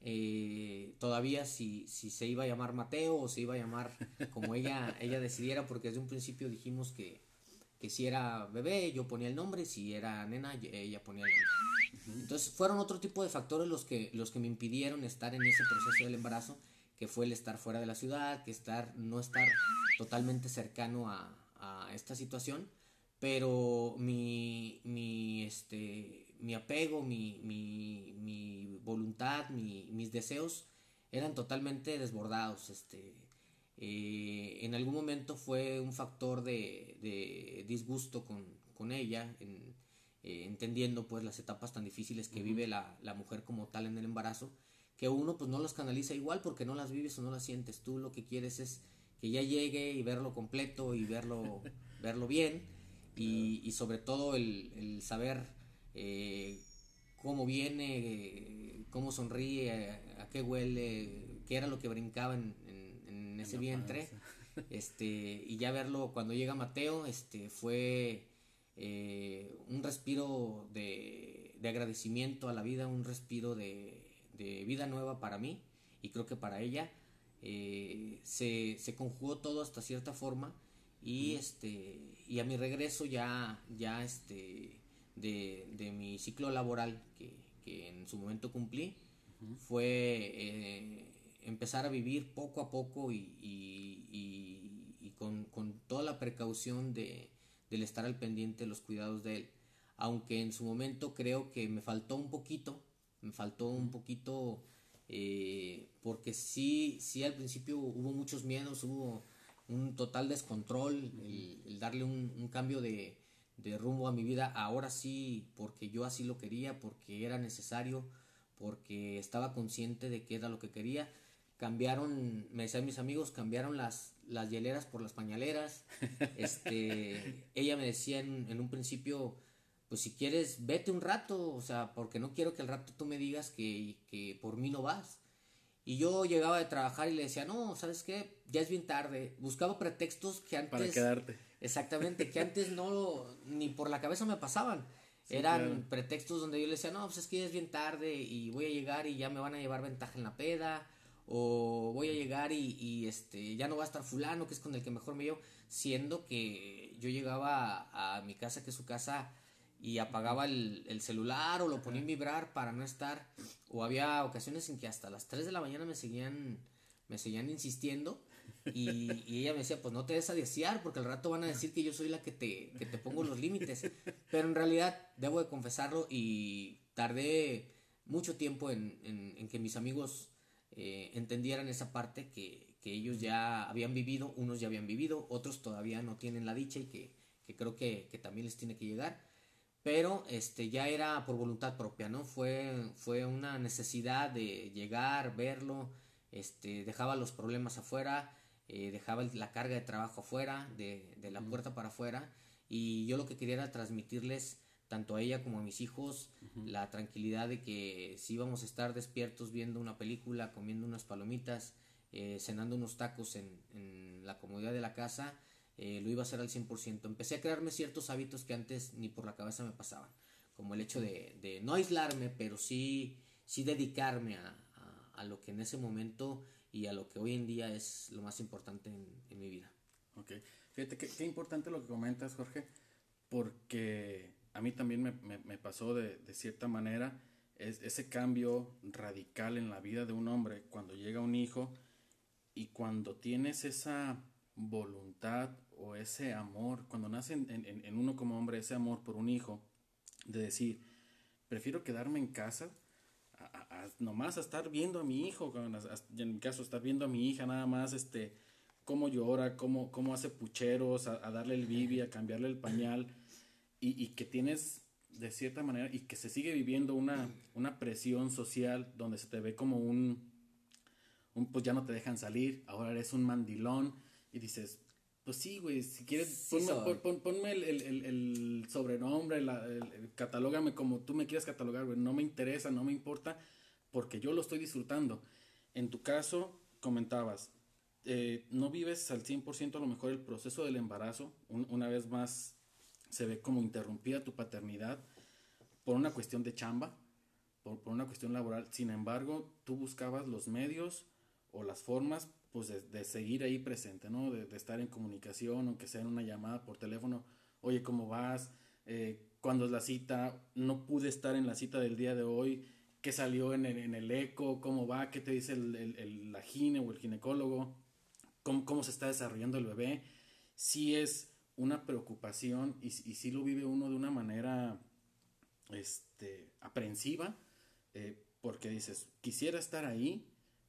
eh, todavía si, si se iba a llamar Mateo o se iba a llamar como ella, [LAUGHS] ella decidiera, porque desde un principio dijimos que, que si era bebé yo ponía el nombre, si era nena ella ponía el nombre. Entonces fueron otro tipo de factores los que, los que me impidieron estar en ese proceso del embarazo, que fue el estar fuera de la ciudad, que estar, no estar totalmente cercano a, a esta situación, pero mi, mi, este, mi apego, mi, mi, mi voluntad, mi, mis deseos eran totalmente desbordados. Este, eh, en algún momento fue un factor de, de disgusto con, con ella, en, eh, entendiendo pues las etapas tan difíciles que uh -huh. vive la, la, mujer como tal en el embarazo, que uno pues no las canaliza igual porque no las vives o no las sientes. Tú lo que quieres es que ya llegue y verlo completo y verlo, [LAUGHS] verlo bien y, y sobre todo el, el saber eh, cómo viene, cómo sonríe, a, a, qué huele, qué era lo que brincaba en, en, en ese vientre. Este, y ya verlo cuando llega Mateo, este, fue eh, un respiro de, de, agradecimiento a la vida, un respiro de, de, vida nueva para mí y creo que para ella. Eh, se, se conjugó todo hasta cierta forma y mm. este y a mi regreso ya ya este de, de mi ciclo laboral que, que, en su momento cumplí uh -huh. fue eh, empezar a vivir poco a poco y, y, y, y con, con, toda la precaución de, del estar al pendiente de los cuidados de él. Aunque en su momento creo que me faltó un poquito, me faltó un poquito eh, porque sí, sí al principio hubo muchos miedos, hubo un total descontrol, el, el darle un, un cambio de, de rumbo a mi vida, ahora sí, porque yo así lo quería, porque era necesario, porque estaba consciente de que era lo que quería. Cambiaron, me decían mis amigos, cambiaron las, las hieleras por las pañaleras. [LAUGHS] Este, ella me decía en, en un principio, pues si quieres, vete un rato, o sea, porque no quiero que al rato tú me digas que, que por mí no vas. Y yo llegaba de trabajar y le decía, no, ¿sabes qué? Ya es bien tarde. Buscaba pretextos que antes... Para quedarte. Exactamente, que antes no, ni por la cabeza me pasaban. Eran pretextos donde yo le decía, no, pues es que ya es bien tarde y voy a llegar y ya me van a llevar ventaja en la peda. O voy a llegar y, y este ya no va a estar fulano, que es con el que mejor me llevo. Siendo que yo llegaba a, mi casa, que es su casa, y apagaba el, el, celular o lo ponía en vibrar para no estar. O había ocasiones en que hasta las 3 de la mañana me seguían, me seguían insistiendo. Y, y ella me decía, pues no te des a desear porque al rato van a decir que yo soy la que te, que te pongo los límites. Pero en realidad, debo de confesarlo y tardé mucho tiempo en, en, en que mis amigos eh, entendieran esa parte que, que, ellos ya habían vivido, unos ya habían vivido, otros todavía no tienen la dicha y que, que creo que, que también les tiene que llegar pero este ya era por voluntad propia, ¿no? Fue, fue una necesidad de llegar, verlo, este, dejaba los problemas afuera, eh, dejaba la carga de trabajo afuera, de, de la puerta para afuera, y yo lo que quería era transmitirles tanto a ella como a mis hijos la tranquilidad de que si íbamos a estar despiertos viendo una película, comiendo unas palomitas, eh, cenando unos tacos en, en la comodidad de la casa, eh, lo iba a hacer al 100%. Empecé a crearme ciertos hábitos que antes ni por la cabeza me pasaban, como el hecho de, de no aislarme, pero sí, sí dedicarme a, a, lo que en ese momento y a lo que hoy en día es lo más importante en, en mi vida. Ok, fíjate qué, qué importante lo que comentas, Jorge, porque a mí también me, me, me pasó de, de, cierta manera es, ese cambio radical en la vida de un hombre cuando llega un hijo y cuando tienes esa voluntad o ese amor, cuando nace en, en, en, uno como hombre ese amor por un hijo, de decir, prefiero quedarme en casa, a, a, nomás a estar viendo a mi hijo, en mi caso, estar viendo a mi hija nada más, este, cómo llora, cómo, cómo hace pucheros, a darle el bibi, a cambiarle el pañal, y, y, que tienes de cierta manera, y que se sigue viviendo una, una presión social donde se te ve como un, un, pues ya no te dejan salir, ahora eres un mandilón, y dices, pues sí, güey, si quieres, sí ponme, pon, ponme el, el, el, el sobrenombre, la, catalógame como tú me quieras catalogar, güey, no me interesa, no me importa, porque yo lo estoy disfrutando. En tu caso, comentabas, eh, no vives al 100% a lo mejor el proceso del embarazo, un, una vez más se ve como interrumpida tu paternidad por una cuestión de chamba, por, por una cuestión laboral, sin embargo, tú buscabas los medios o las formas pues de, de, seguir ahí presente, ¿no? De, de, estar en comunicación, aunque sea en una llamada por teléfono, oye, ¿cómo vas? Eh, ¿Cuándo es la cita? No pude estar en la cita del día de hoy, ¿qué salió en el, en el eco? ¿Cómo va? ¿Qué te dice el, el, el la gine o el ginecólogo? ¿Cómo, ¿Cómo, se está desarrollando el bebé? Sí es una preocupación y, y sí lo vive uno de una manera este, aprensiva, eh, porque dices, quisiera estar ahí,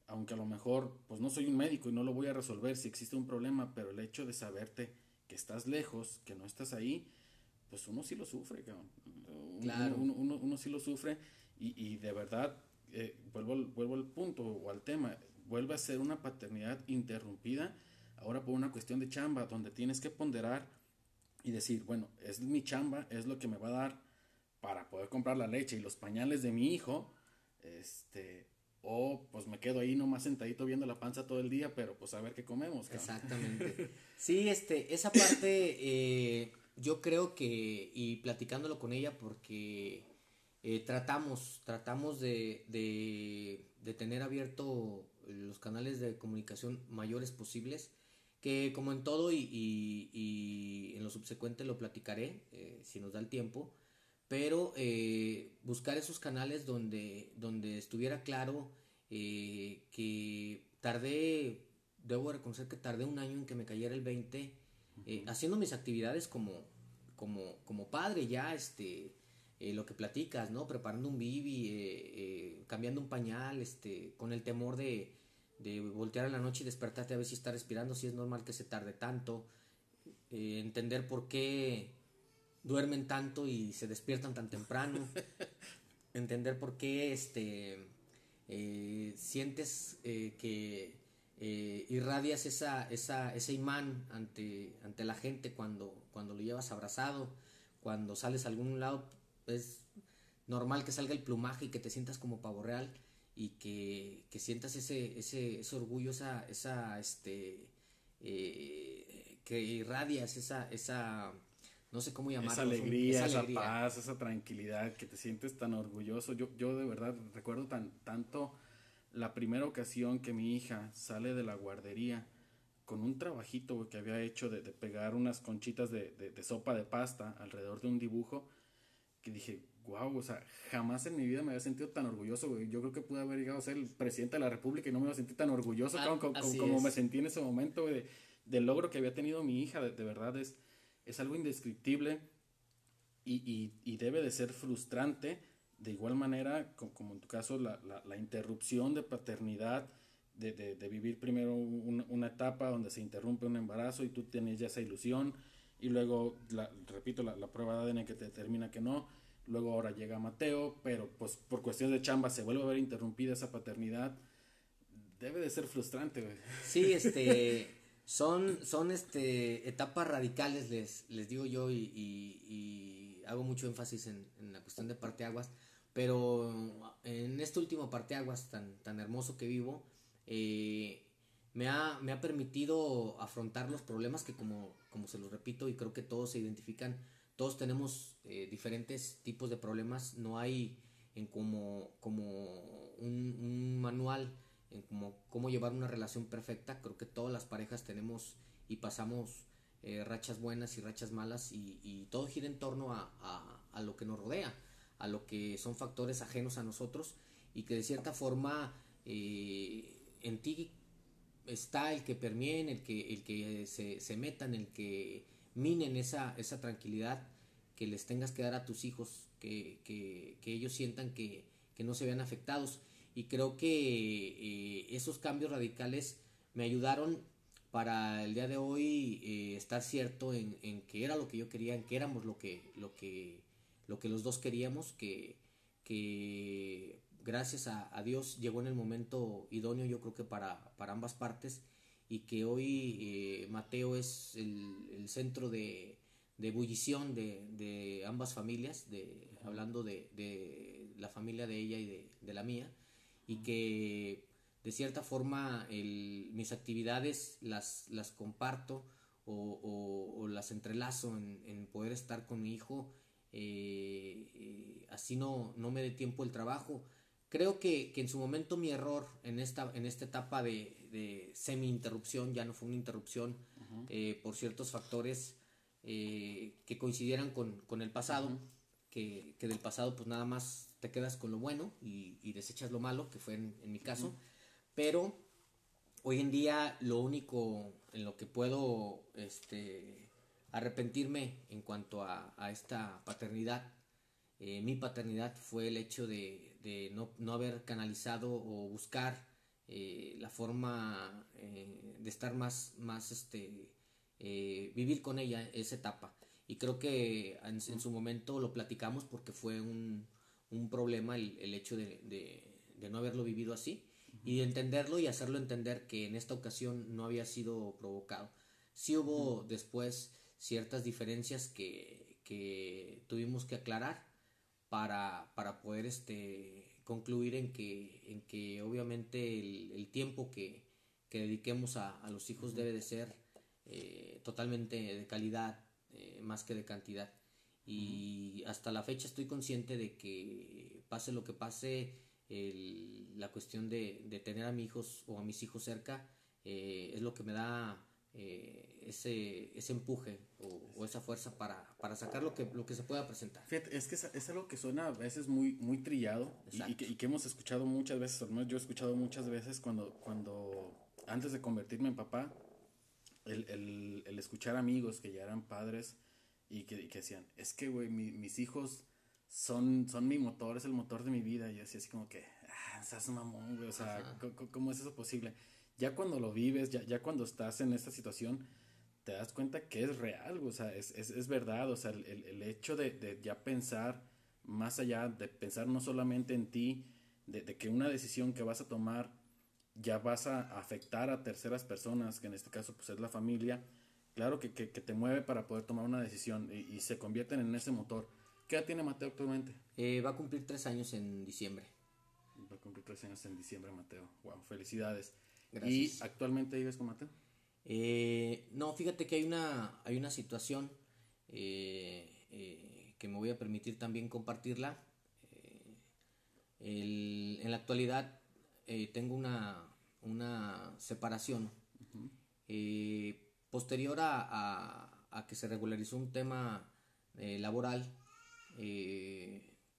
aunque a lo mejor pues no soy un médico y no lo voy a resolver si existe un problema, pero el hecho de saberte que estás lejos, que no estás ahí, pues uno sí lo sufre, cabrón. Claro. Uno, uno, uno, sí lo sufre y, y de verdad, eh, vuelvo, vuelvo al punto o al tema, vuelve a ser una paternidad interrumpida, ahora por una cuestión de chamba, donde tienes que ponderar y decir, bueno, es mi chamba, es lo que me va a dar para poder comprar la leche y los pañales de mi hijo, este, o pues me quedo ahí nomás sentadito viendo la panza todo el día, pero pues a ver qué comemos. Cabrón. Exactamente. [LAUGHS] Sí, este, esa parte eh, yo creo que, y platicándolo con ella, porque eh, tratamos, tratamos de, de, de, tener abierto los canales de comunicación mayores posibles, que como en todo y, y, y en lo subsecuente lo platicaré, eh, si nos da el tiempo, pero eh, buscar esos canales donde, donde estuviera claro eh, que tardé, debo reconocer que tardé un año en que me cayera el 20, eh, haciendo mis actividades como, como, como padre ya, este, eh, lo que platicas, ¿no? Preparando un bibi, cambiando un pañal, este, con el temor de, de voltear en la noche y despertarte a ver si está respirando, si es normal que se tarde tanto, entender por qué duermen tanto y se despiertan tan temprano. [LAUGHS] Entender por qué este, eh, sientes eh, que eh, irradias esa, esa, ese imán ante, ante la gente cuando, cuando lo llevas abrazado, cuando sales a algún lado, es normal que salga el plumaje y que te sientas como pavo real. Y que, que sientas ese, ese, ese orgullo, esa, esa, este, eh, que irradias esa, esa, no sé cómo llamarlo. Esa alegría, esa, paz, esa tranquilidad, que te sientes tan orgulloso. Yo, yo de verdad recuerdo tan, tanto la primera ocasión que mi hija sale de la guardería con un trabajito que había hecho de, pegar unas conchitas de, de, sopa de pasta alrededor de un dibujo, que dije, wow, o sea, jamás en mi vida me había sentido tan orgulloso, güey. Yo creo que pude haber llegado a ser el presidente de la República y no me iba a sentir tan orgulloso ah, como, me sentí en ese momento, güey, del logro que había tenido mi hija. De, verdad es, es algo indescriptible y, y, y, debe de ser frustrante. De igual manera, como, en tu caso, la, la, la interrupción de paternidad, de, de, de vivir primero una etapa donde se interrumpe un embarazo y tú tienes ya esa ilusión y luego, la, repito, la, la prueba de ADN que te determina que no Luego ahora llega Mateo, pero pues por cuestiones de chamba se vuelve a ver interrumpida esa paternidad. Debe de ser frustrante, güey. Sí, este, [LAUGHS] son, son este, etapas radicales, les, les digo yo, y, y, hago mucho énfasis en, en, la cuestión de parteaguas, pero en este último parteaguas tan, tan hermoso que vivo, eh, me, ha, me ha permitido afrontar los problemas que como, como se los repito y creo que todos se identifican, todos tenemos eh, diferentes tipos de problemas, no hay en como, como un, manual en como cómo llevar una relación perfecta, creo que todas las parejas tenemos y pasamos eh, rachas buenas y rachas malas y, todo gira en torno a, a, lo que nos rodea, a lo que son factores ajenos a nosotros y que de cierta forma eh, en ti está el que permien, el que, el que se, se metan, el que minen esa, esa tranquilidad que les tengas que dar a tus hijos, que, que, ellos sientan que, que, no se vean afectados. Y creo que eh, esos cambios radicales me ayudaron para el día de hoy eh, estar cierto en, en, que era lo que yo quería, en que éramos lo que, lo que, lo que los dos queríamos, que, que gracias a, a Dios llegó en el momento idóneo yo creo que para, para ambas partes y que hoy eh, Mateo es el, el centro de, de ebullición de, de, ambas familias, de, hablando de, de, la familia de ella y de, la mía, y que de cierta forma el, mis actividades las, las comparto o, o, las entrelazo en, en, poder estar con mi hijo, eh, eh, así no, no me dé tiempo el trabajo. Creo que, que, en su momento mi error en esta, en esta etapa de, de semi-interrupción, ya no fue una interrupción eh, por ciertos factores, eh, que coincidieran con, con el pasado, que, que, del pasado pues nada más te quedas con lo bueno y, y desechas lo malo, que fue en, en mi caso, pero hoy en día lo único en lo que puedo este, arrepentirme en cuanto a, a esta paternidad, eh, mi paternidad fue el hecho de, de no, no, haber canalizado o buscar eh, la forma eh, de estar más, más este, eh, vivir con ella esa etapa. Y creo que en, su momento lo platicamos porque fue un, un problema el, el hecho de, de, no haberlo vivido así y entenderlo y hacerlo entender que en esta ocasión no había sido provocado. Sí hubo después ciertas diferencias que, que tuvimos que aclarar para, para poder este, concluir en que, en que obviamente el, el tiempo que, que dediquemos a, a, los hijos debe de ser eh, totalmente de calidad eh, más que de cantidad. Y hasta la fecha estoy consciente de que pase lo que pase, el, la cuestión de, de, tener a mis hijos o a mis hijos cerca eh, es lo que me da ese, ese empuje o, esa fuerza para, para, sacar lo que, lo que se pueda presentar. Fíjate, es que es, es algo que suena a veces muy, muy trillado y, que, y, que, hemos escuchado muchas veces, al menos yo he escuchado muchas veces cuando, cuando antes de convertirme en papá, el, el, el, escuchar amigos que ya eran padres y que, que decían, es que, güey, mi, mis hijos son, son mi motor, es el motor de mi vida. Y yo así, así como que, ah, seas mamón, güey, o sea, ¿cómo es eso posible? Ya cuando lo vives, ya, ya cuando estás en esta situación, te das cuenta que es real, o sea, es, es, es verdad, o sea, el, el hecho de, de, ya pensar más allá, de pensar no solamente en ti, de, de que una decisión que vas a tomar ya vas a afectar a terceras personas, que en este caso pues es la familia, claro que, que, te mueve para poder tomar una decisión y, se convierten en ese motor. ¿Qué edad tiene Mateo actualmente? Eh, va a cumplir tres años en diciembre. Va a cumplir tres años en diciembre, Mateo. Wow, felicidades. ¿Y actualmente vives con Mateo? Eh, no, fíjate que hay una, hay una situación eh, eh, que me voy a permitir también compartirla. en la actualidad tengo una, una separación. posterior a, a, que se regularizó un tema laboral,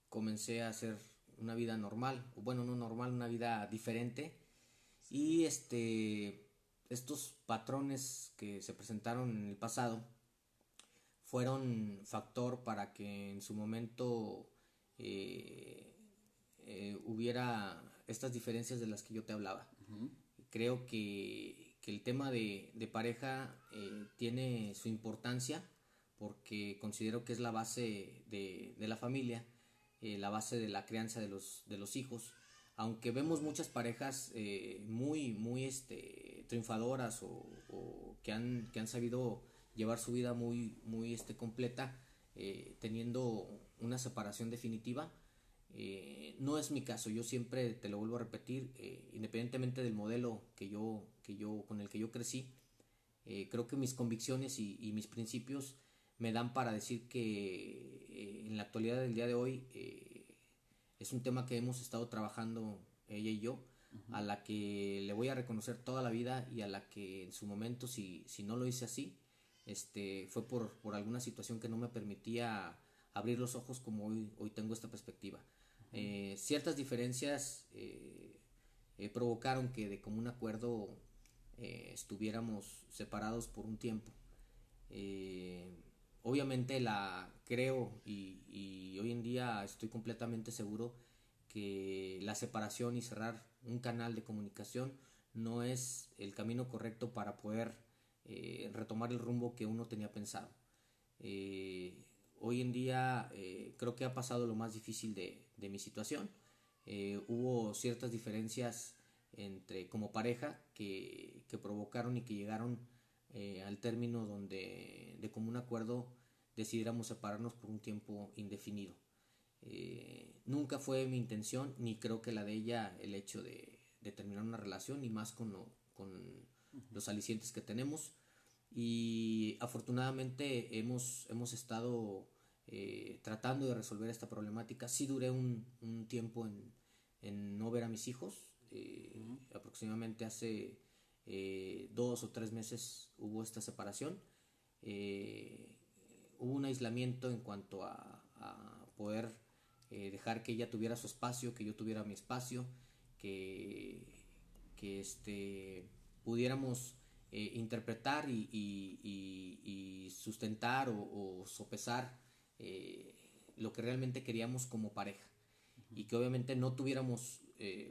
comencé a hacer una vida normal, o bueno, no normal, una vida diferente. Y este estos patrones que se presentaron en el pasado fueron factor para que en su momento eh, eh, hubiera estas diferencias de las que yo te hablaba. Creo que, el tema de, pareja eh, tiene su importancia porque considero que es la base de, la familia, la base de la crianza de los, de los hijos aunque vemos muchas parejas eh, muy, muy este, triunfadoras o, que, han, que han sabido llevar su vida muy, muy este, completa, eh, teniendo una separación definitiva, eh, no es mi caso. Yo siempre te lo vuelvo a repetir, independientemente del modelo que yo, que yo, con el que yo crecí, creo que mis convicciones y, y, mis principios me dan para decir que en la actualidad del día de hoy es un tema que hemos estado trabajando ella y yo, a la que le voy a reconocer toda la vida y a la que en su momento, si, si no lo hice así, este, fue por, por alguna situación que no me permitía abrir los ojos como hoy, hoy tengo esta perspectiva. Eh, ciertas diferencias eh, eh, provocaron que de común acuerdo estuviéramos separados por un tiempo obviamente la creo y, hoy en día estoy completamente seguro que la separación y cerrar un canal de comunicación no es el camino correcto para poder eh, retomar el rumbo que uno tenía pensado. Eh, hoy en día eh, creo que ha pasado lo más difícil de, mi situación. hubo ciertas diferencias entre como pareja que, que provocaron y que llegaron eh, al término donde de común acuerdo decidiéramos separarnos por un tiempo indefinido. Eh, nunca fue mi intención, ni creo que la de ella, el hecho de, terminar una relación, ni más con, con los alicientes que tenemos. Y afortunadamente hemos, hemos estado eh, tratando de resolver esta problemática. Sí duré un, un tiempo en, en, no ver a mis hijos, aproximadamente hace eh, dos o tres meses hubo esta separación. Eh, hubo un aislamiento en cuanto a, poder eh, dejar que ella tuviera su espacio, que yo tuviera mi espacio, que, que este, pudiéramos interpretar y, sustentar o, sopesar lo que realmente queríamos como pareja. Y que obviamente no tuviéramos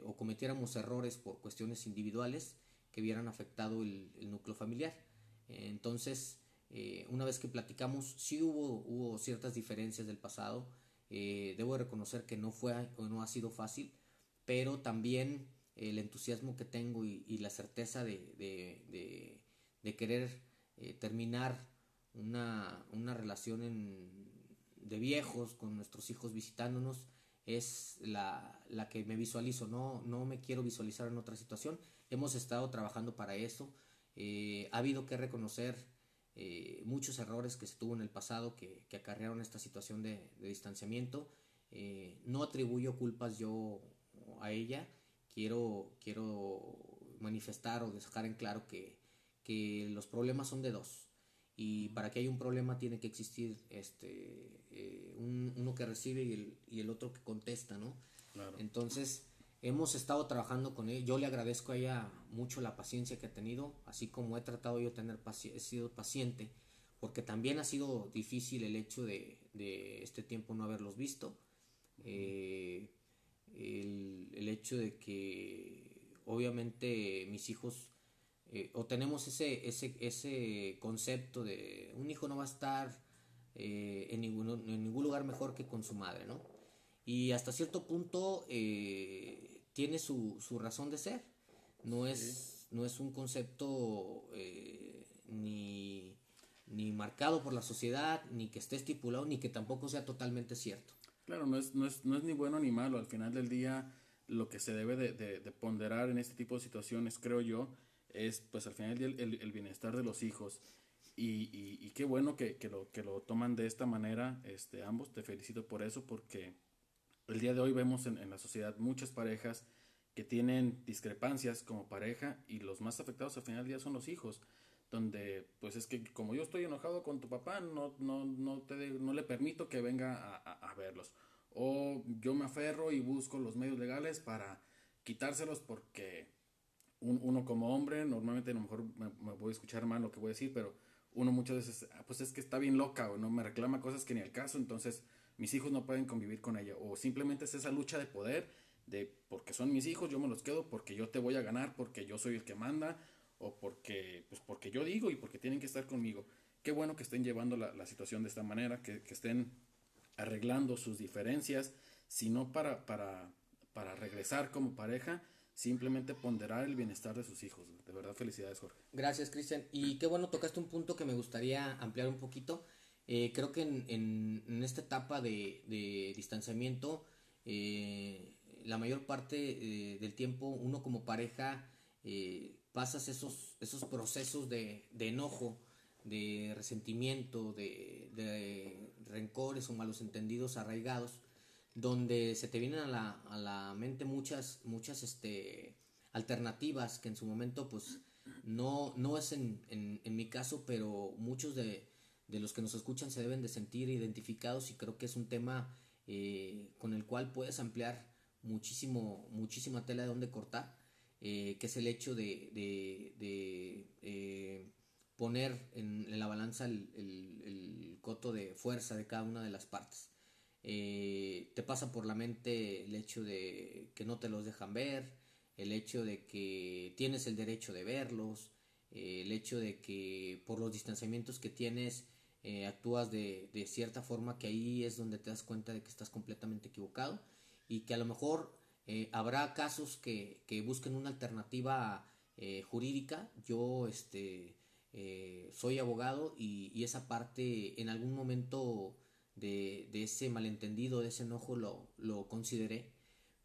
o cometiéramos errores por cuestiones individuales que hubieran afectado el, núcleo familiar. entonces, eh, una vez que platicamos, sí hubo, hubo ciertas diferencias del pasado. Eh, debo reconocer que no fue o no ha sido fácil, pero también el entusiasmo que tengo y, la certeza de, querer eh, terminar una, relación de viejos con nuestros hijos visitándonos es la, la, que me visualizo, no, no me quiero visualizar en otra situación Hemos estado trabajando para eso. Eh, ha habido que reconocer eh, muchos errores que se tuvo en el pasado que, acarrearon esta situación de, distanciamiento. Eh, no atribuyo culpas yo a ella. Quiero, quiero manifestar o dejar en claro que, los problemas son de dos. Y para que haya un problema tiene que existir este, uno que recibe y el, y el, otro que contesta, ¿no? Entonces, Hemos estado trabajando con ella. Yo le agradezco a ella mucho la paciencia que ha tenido, así como he tratado yo de tener he sido paciente, porque también ha sido difícil el hecho de, este tiempo no haberlos visto. Eh, el, hecho de que obviamente mis hijos eh, o tenemos ese, ese, ese concepto de un hijo no va a estar eh, en, ningún, en ningún lugar mejor que con su madre, ¿no? Y hasta cierto punto tiene su, su razón de ser. No es, no es un concepto eh, ni, ni marcado por la sociedad, ni que esté estipulado, ni que tampoco sea totalmente cierto. Claro, no es, no es, no es ni bueno ni malo. Al final del día, lo que se debe de, ponderar en este tipo de situaciones, creo yo, es pues al final el, el, bienestar de los hijos. Y, y, qué bueno que, que, lo, que lo toman de esta manera este, ambos. Te felicito por eso porque el día de hoy vemos en, la sociedad muchas parejas que tienen discrepancias como pareja y los más afectados al final del día son los hijos donde pues es que como yo estoy enojado con tu papá no no no te no le permito que venga a, a, verlos. O yo me aferro y busco los medios legales para quitárselos porque uno como hombre, normalmente a lo mejor me, voy a escuchar mal lo que voy a decir, pero uno muchas veces, ah, pues es que está bien loca o no me reclama cosas que ni al caso, entonces mis hijos no pueden convivir con ella. O simplemente es esa lucha de poder, de porque son mis hijos, yo me los quedo porque yo te voy a ganar, porque yo soy el que manda, o porque, pues porque yo digo y porque tienen que estar conmigo. Qué bueno que estén llevando la, la situación de esta manera, que, que estén arreglando sus diferencias, sino para, para, para regresar como pareja, simplemente ponderar el bienestar de sus hijos. De verdad, felicidades, Jorge. Gracias, Cristian. Y qué bueno, tocaste un punto que me gustaría ampliar un poquito. Eh, creo que en, en, esta etapa de, de distanciamiento, eh, la mayor parte eh, del tiempo uno como pareja pasas esos, esos procesos de, de enojo, de resentimiento, de, de, rencores o malos entendidos arraigados, donde se te vienen a la, a la mente muchas, muchas este, alternativas que en su momento pues no, no es en, en, en mi caso, pero muchos de, de, los que nos escuchan se deben de sentir identificados y creo que es un tema eh, con el cual puedes ampliar muchísimo, muchísima tela de donde cortar, eh, que es el hecho de, de, eh, poner en, la balanza el, coto de fuerza de cada una de las partes. Te pasa por la mente el hecho de que no te los dejan ver, el hecho de que tienes el derecho de verlos, el hecho de que por los distanciamientos que tienes eh, actúas de, cierta forma que ahí es donde te das cuenta de que estás completamente equivocado y que a lo mejor habrá casos que, que busquen una alternativa jurídica. Yo este, eh, soy abogado y, esa parte en algún momento de, ese malentendido, de ese enojo lo, consideré,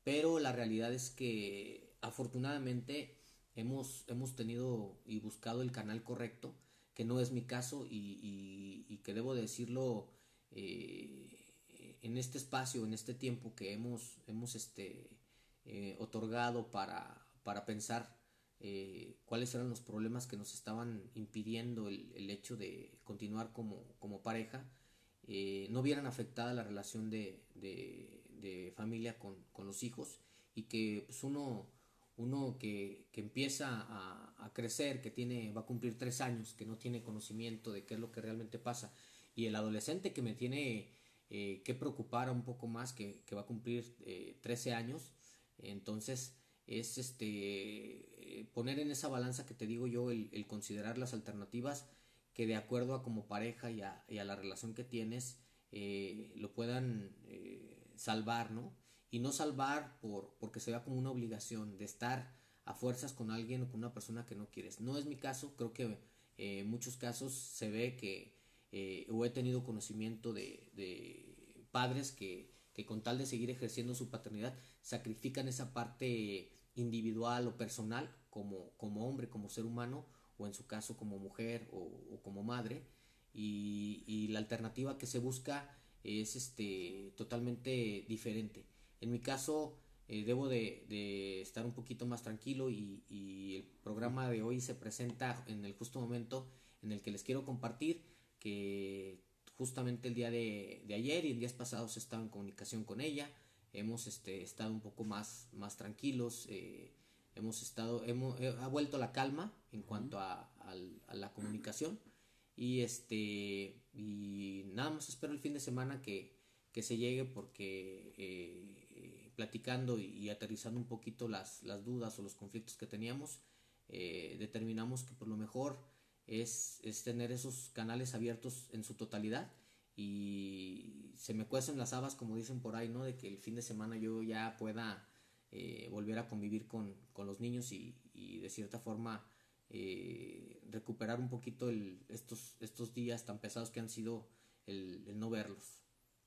pero la realidad es que afortunadamente hemos tenido y buscado el canal correcto, que no es mi caso y, que debo decirlo eh, en este espacio, en este tiempo que hemos, hemos este, eh, otorgado para, para pensar eh, cuáles eran los problemas que nos estaban impidiendo el, el hecho de continuar como, como pareja, no vieran afectada la relación de, de, de familia con, con, los hijos y que pues uno, uno que, que empieza a, a, crecer, que tiene, va a cumplir tres años, que no tiene conocimiento de qué es lo que realmente pasa, y el adolescente que me tiene eh, que preocupar un poco más, que, que va a cumplir eh, 13 años, entonces es este eh, poner en esa balanza que te digo yo el, el, considerar las alternativas que de acuerdo a como pareja y a, y a la relación que tienes eh, lo puedan salvar, ¿no? Y no salvar por, porque se vea como una obligación de estar a fuerzas con alguien o con una persona que no quieres. No es mi caso, creo que en muchos casos se ve que o he tenido conocimiento de, de padres que, que con tal de seguir ejerciendo su paternidad sacrifican esa parte individual o personal como, como hombre, como ser humano, o en su caso como mujer o, como madre, y, y, la alternativa que se busca es este, totalmente diferente. En mi caso, eh, debo de, de, estar un poquito más tranquilo y, y, el programa de hoy se presenta en el justo momento en el que les quiero compartir que justamente el día de, de ayer y en días pasados he estado en comunicación con ella, hemos este, estado un poco más, más tranquilos, eh, hemos estado, hemos, eh, ha vuelto la calma en cuanto a, a, la comunicación. Y este, y nada más espero el fin de semana que, que se llegue porque eh, platicando y, aterrizando un poquito las, las dudas o los conflictos que teníamos, determinamos que por lo mejor es, es tener esos canales abiertos en su totalidad y se me cuecen las habas, como dicen por ahí, ¿no? De que el fin de semana yo ya pueda eh, volver a convivir con, con los niños y, y, de cierta forma eh, recuperar un poquito el, estos, estos días tan pesados que han sido el, no verlos.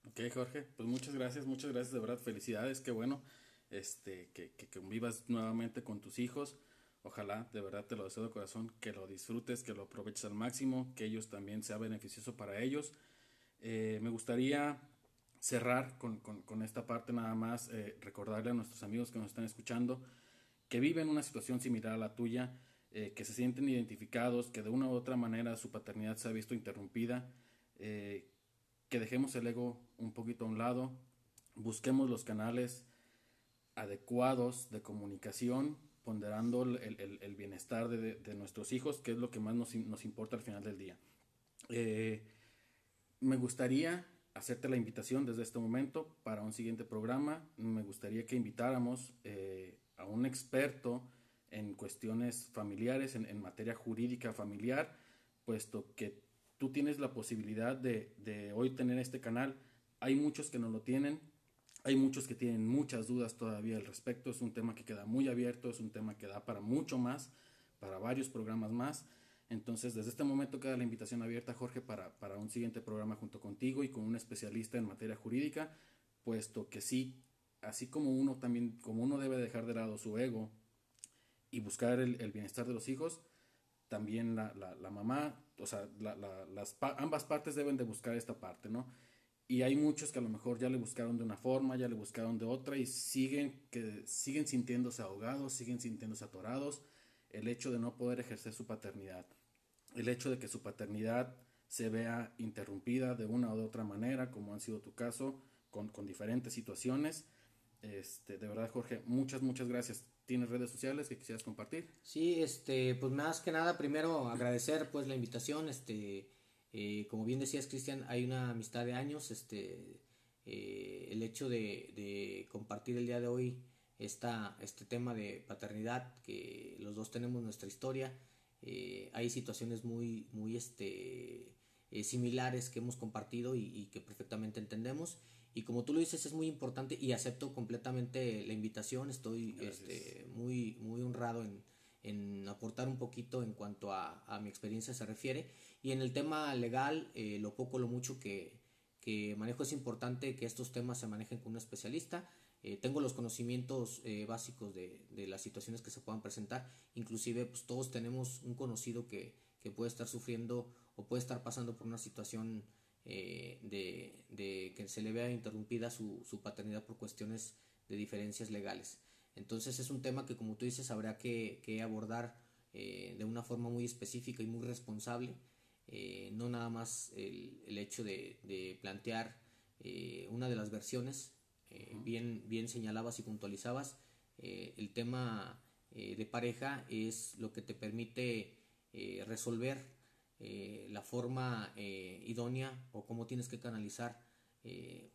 Ok, Jorge, pues muchas gracias, muchas gracias, de verdad, felicidades, qué bueno. este, que, que convivas nuevamente con tus hijos. Ojalá, de verdad te lo deseo de corazón, que lo disfrutes, que lo aproveches al máximo, que ellos también sea beneficioso para ellos. Eh, me gustaría cerrar con, con, esta parte nada más, eh, recordarle a nuestros amigos que nos están escuchando que viven una situación similar a la tuya, eh, que se sienten identificados, que de una u otra manera su paternidad se ha visto interrumpida, que dejemos el ego un poquito a un lado, busquemos los canales adecuados de comunicación, ponderando el, el, bienestar de, de, nuestros hijos, que es lo que más nos, nos importa al final del día. Eh, me gustaría hacerte la invitación desde este momento para un siguiente programa. Me gustaría que invitáramos eh, a un experto en cuestiones familiares, en, en, materia jurídica familiar, puesto que tú tienes la posibilidad de, de hoy tener este canal. Hay muchos que no lo tienen, hay muchos que tienen muchas dudas todavía al respecto. Es un tema que queda muy abierto, es un tema que da para mucho más, para varios programas más. Entonces, desde este momento queda la invitación abierta, Jorge, para, para un siguiente programa junto contigo y con un especialista en materia jurídica, puesto que sí, así como uno también, como uno debe dejar de lado su ego y buscar el, bienestar de los hijos, también la, la mamá, o sea, la, las, ambas partes deben de buscar esta parte, ¿no? Y hay muchos que a lo mejor ya le buscaron de una forma, ya le buscaron de otra y siguen, que siguen sintiéndose ahogados, siguen sintiéndose atorados. El hecho de no poder ejercer su paternidad, el hecho de que su paternidad se vea interrumpida de una u otra manera, como han sido tu caso, con, con diferentes situaciones. Este, de verdad, Jorge, muchas, muchas gracias. ¿Tienes redes sociales que quisieras compartir? Sí, este, pues más que nada, primero agradecer pues la invitación, este, eh, como bien decías, Cristian, hay una amistad de años. Este, eh, el hecho de, compartir el día de hoy esta, este tema de paternidad, que los dos tenemos nuestra historia. Eh, hay situaciones muy, muy este, similares que hemos compartido y, que perfectamente entendemos. Y como tú lo dices, es muy importante y acepto completamente la invitación. Estoy este, muy, muy honrado en, en aportar un poquito en cuanto a, a mi experiencia se refiere. Y en el tema legal, eh, lo poco, lo mucho que, que, manejo es importante que estos temas se manejen con un especialista. Eh, tengo los conocimientos eh, básicos de, de, las situaciones que se puedan presentar. Inclusive, pues todos tenemos un conocido que, que puede estar sufriendo o puede estar pasando por una situación de, de, que se le vea interrumpida su, su paternidad por cuestiones de diferencias legales. Entonces es un tema que como tú dices habrá que, que abordar eh, de una forma muy específica y muy responsable, eh, no nada más el, el hecho de, de plantear eh, una de las versiones, bien, bien señalabas y puntualizabas, el tema de pareja es lo que te permite resolver la forma idónea o cómo tienes que canalizar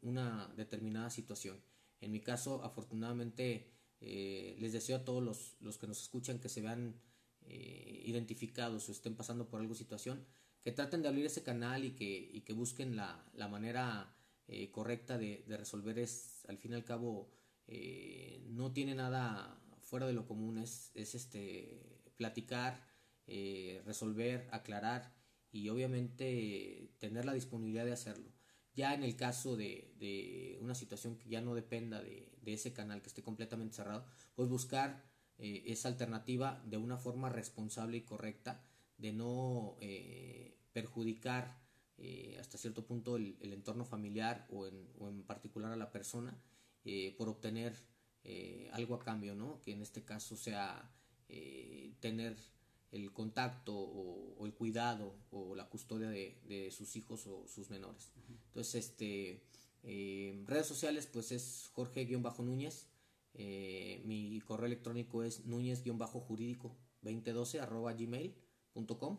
una determinada situación. En mi caso, afortunadamente, eh, les deseo a todos los, los, que nos escuchan que se vean eh, identificados o estén pasando por alguna situación, que traten de abrir ese canal y que, y que busquen la, la manera eh, correcta de, de, resolver. Es, al fin y al cabo, no tiene nada fuera de lo común, es, es este, platicar, resolver, aclarar y obviamente tener la disponibilidad de hacerlo. Ya en el caso de, de una situación que ya no dependa de, de, ese canal, que esté completamente cerrado, pues buscar eh, esa alternativa de una forma responsable y correcta, de no eh, perjudicar eh, hasta cierto punto el, el, entorno familiar o en, o en particular a la persona por obtener algo a cambio, ¿no? Que en este caso sea tener el contacto o, el cuidado o la custodia de, de, sus hijos o sus menores. Entonces, este, eh, redes sociales, pues es Jorge-Núñez. Eh, mi correo electrónico es núñez-jurídico 2012 arroba gmail.com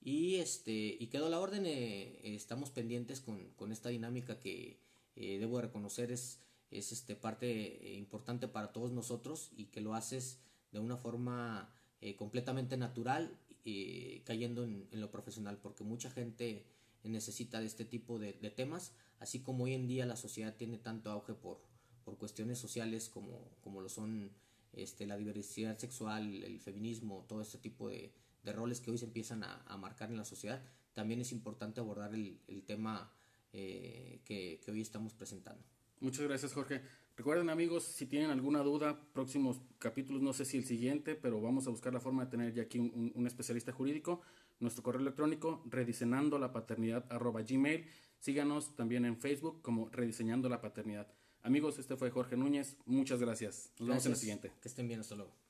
y este y quedó la orden eh, estamos pendientes con, con, esta dinámica que debo reconocer es, es este parte importante para todos nosotros y que lo haces de una forma eh, completamente natural, eh, cayendo en, lo profesional, porque mucha gente necesita de este tipo de, temas, así como hoy en día la sociedad tiene tanto auge por, por cuestiones sociales como, como lo son este, la diversidad sexual, el feminismo, todo este tipo de, roles que hoy se empiezan a, marcar en la sociedad, también es importante abordar el, tema eh, que hoy estamos presentando. Muchas gracias, Jorge. Recuerden amigos, si tienen alguna duda, próximos capítulos, no sé si el siguiente, pero vamos a buscar la forma de tener ya aquí un, especialista jurídico. Nuestro correo electrónico, rediseñando la paternidad arroba gmail. Síganos también en Facebook como Rediseñando la Paternidad. Amigos, este fue Jorge Núñez. Muchas gracias. Nos vemos en la siguiente. Que estén bien, hasta luego.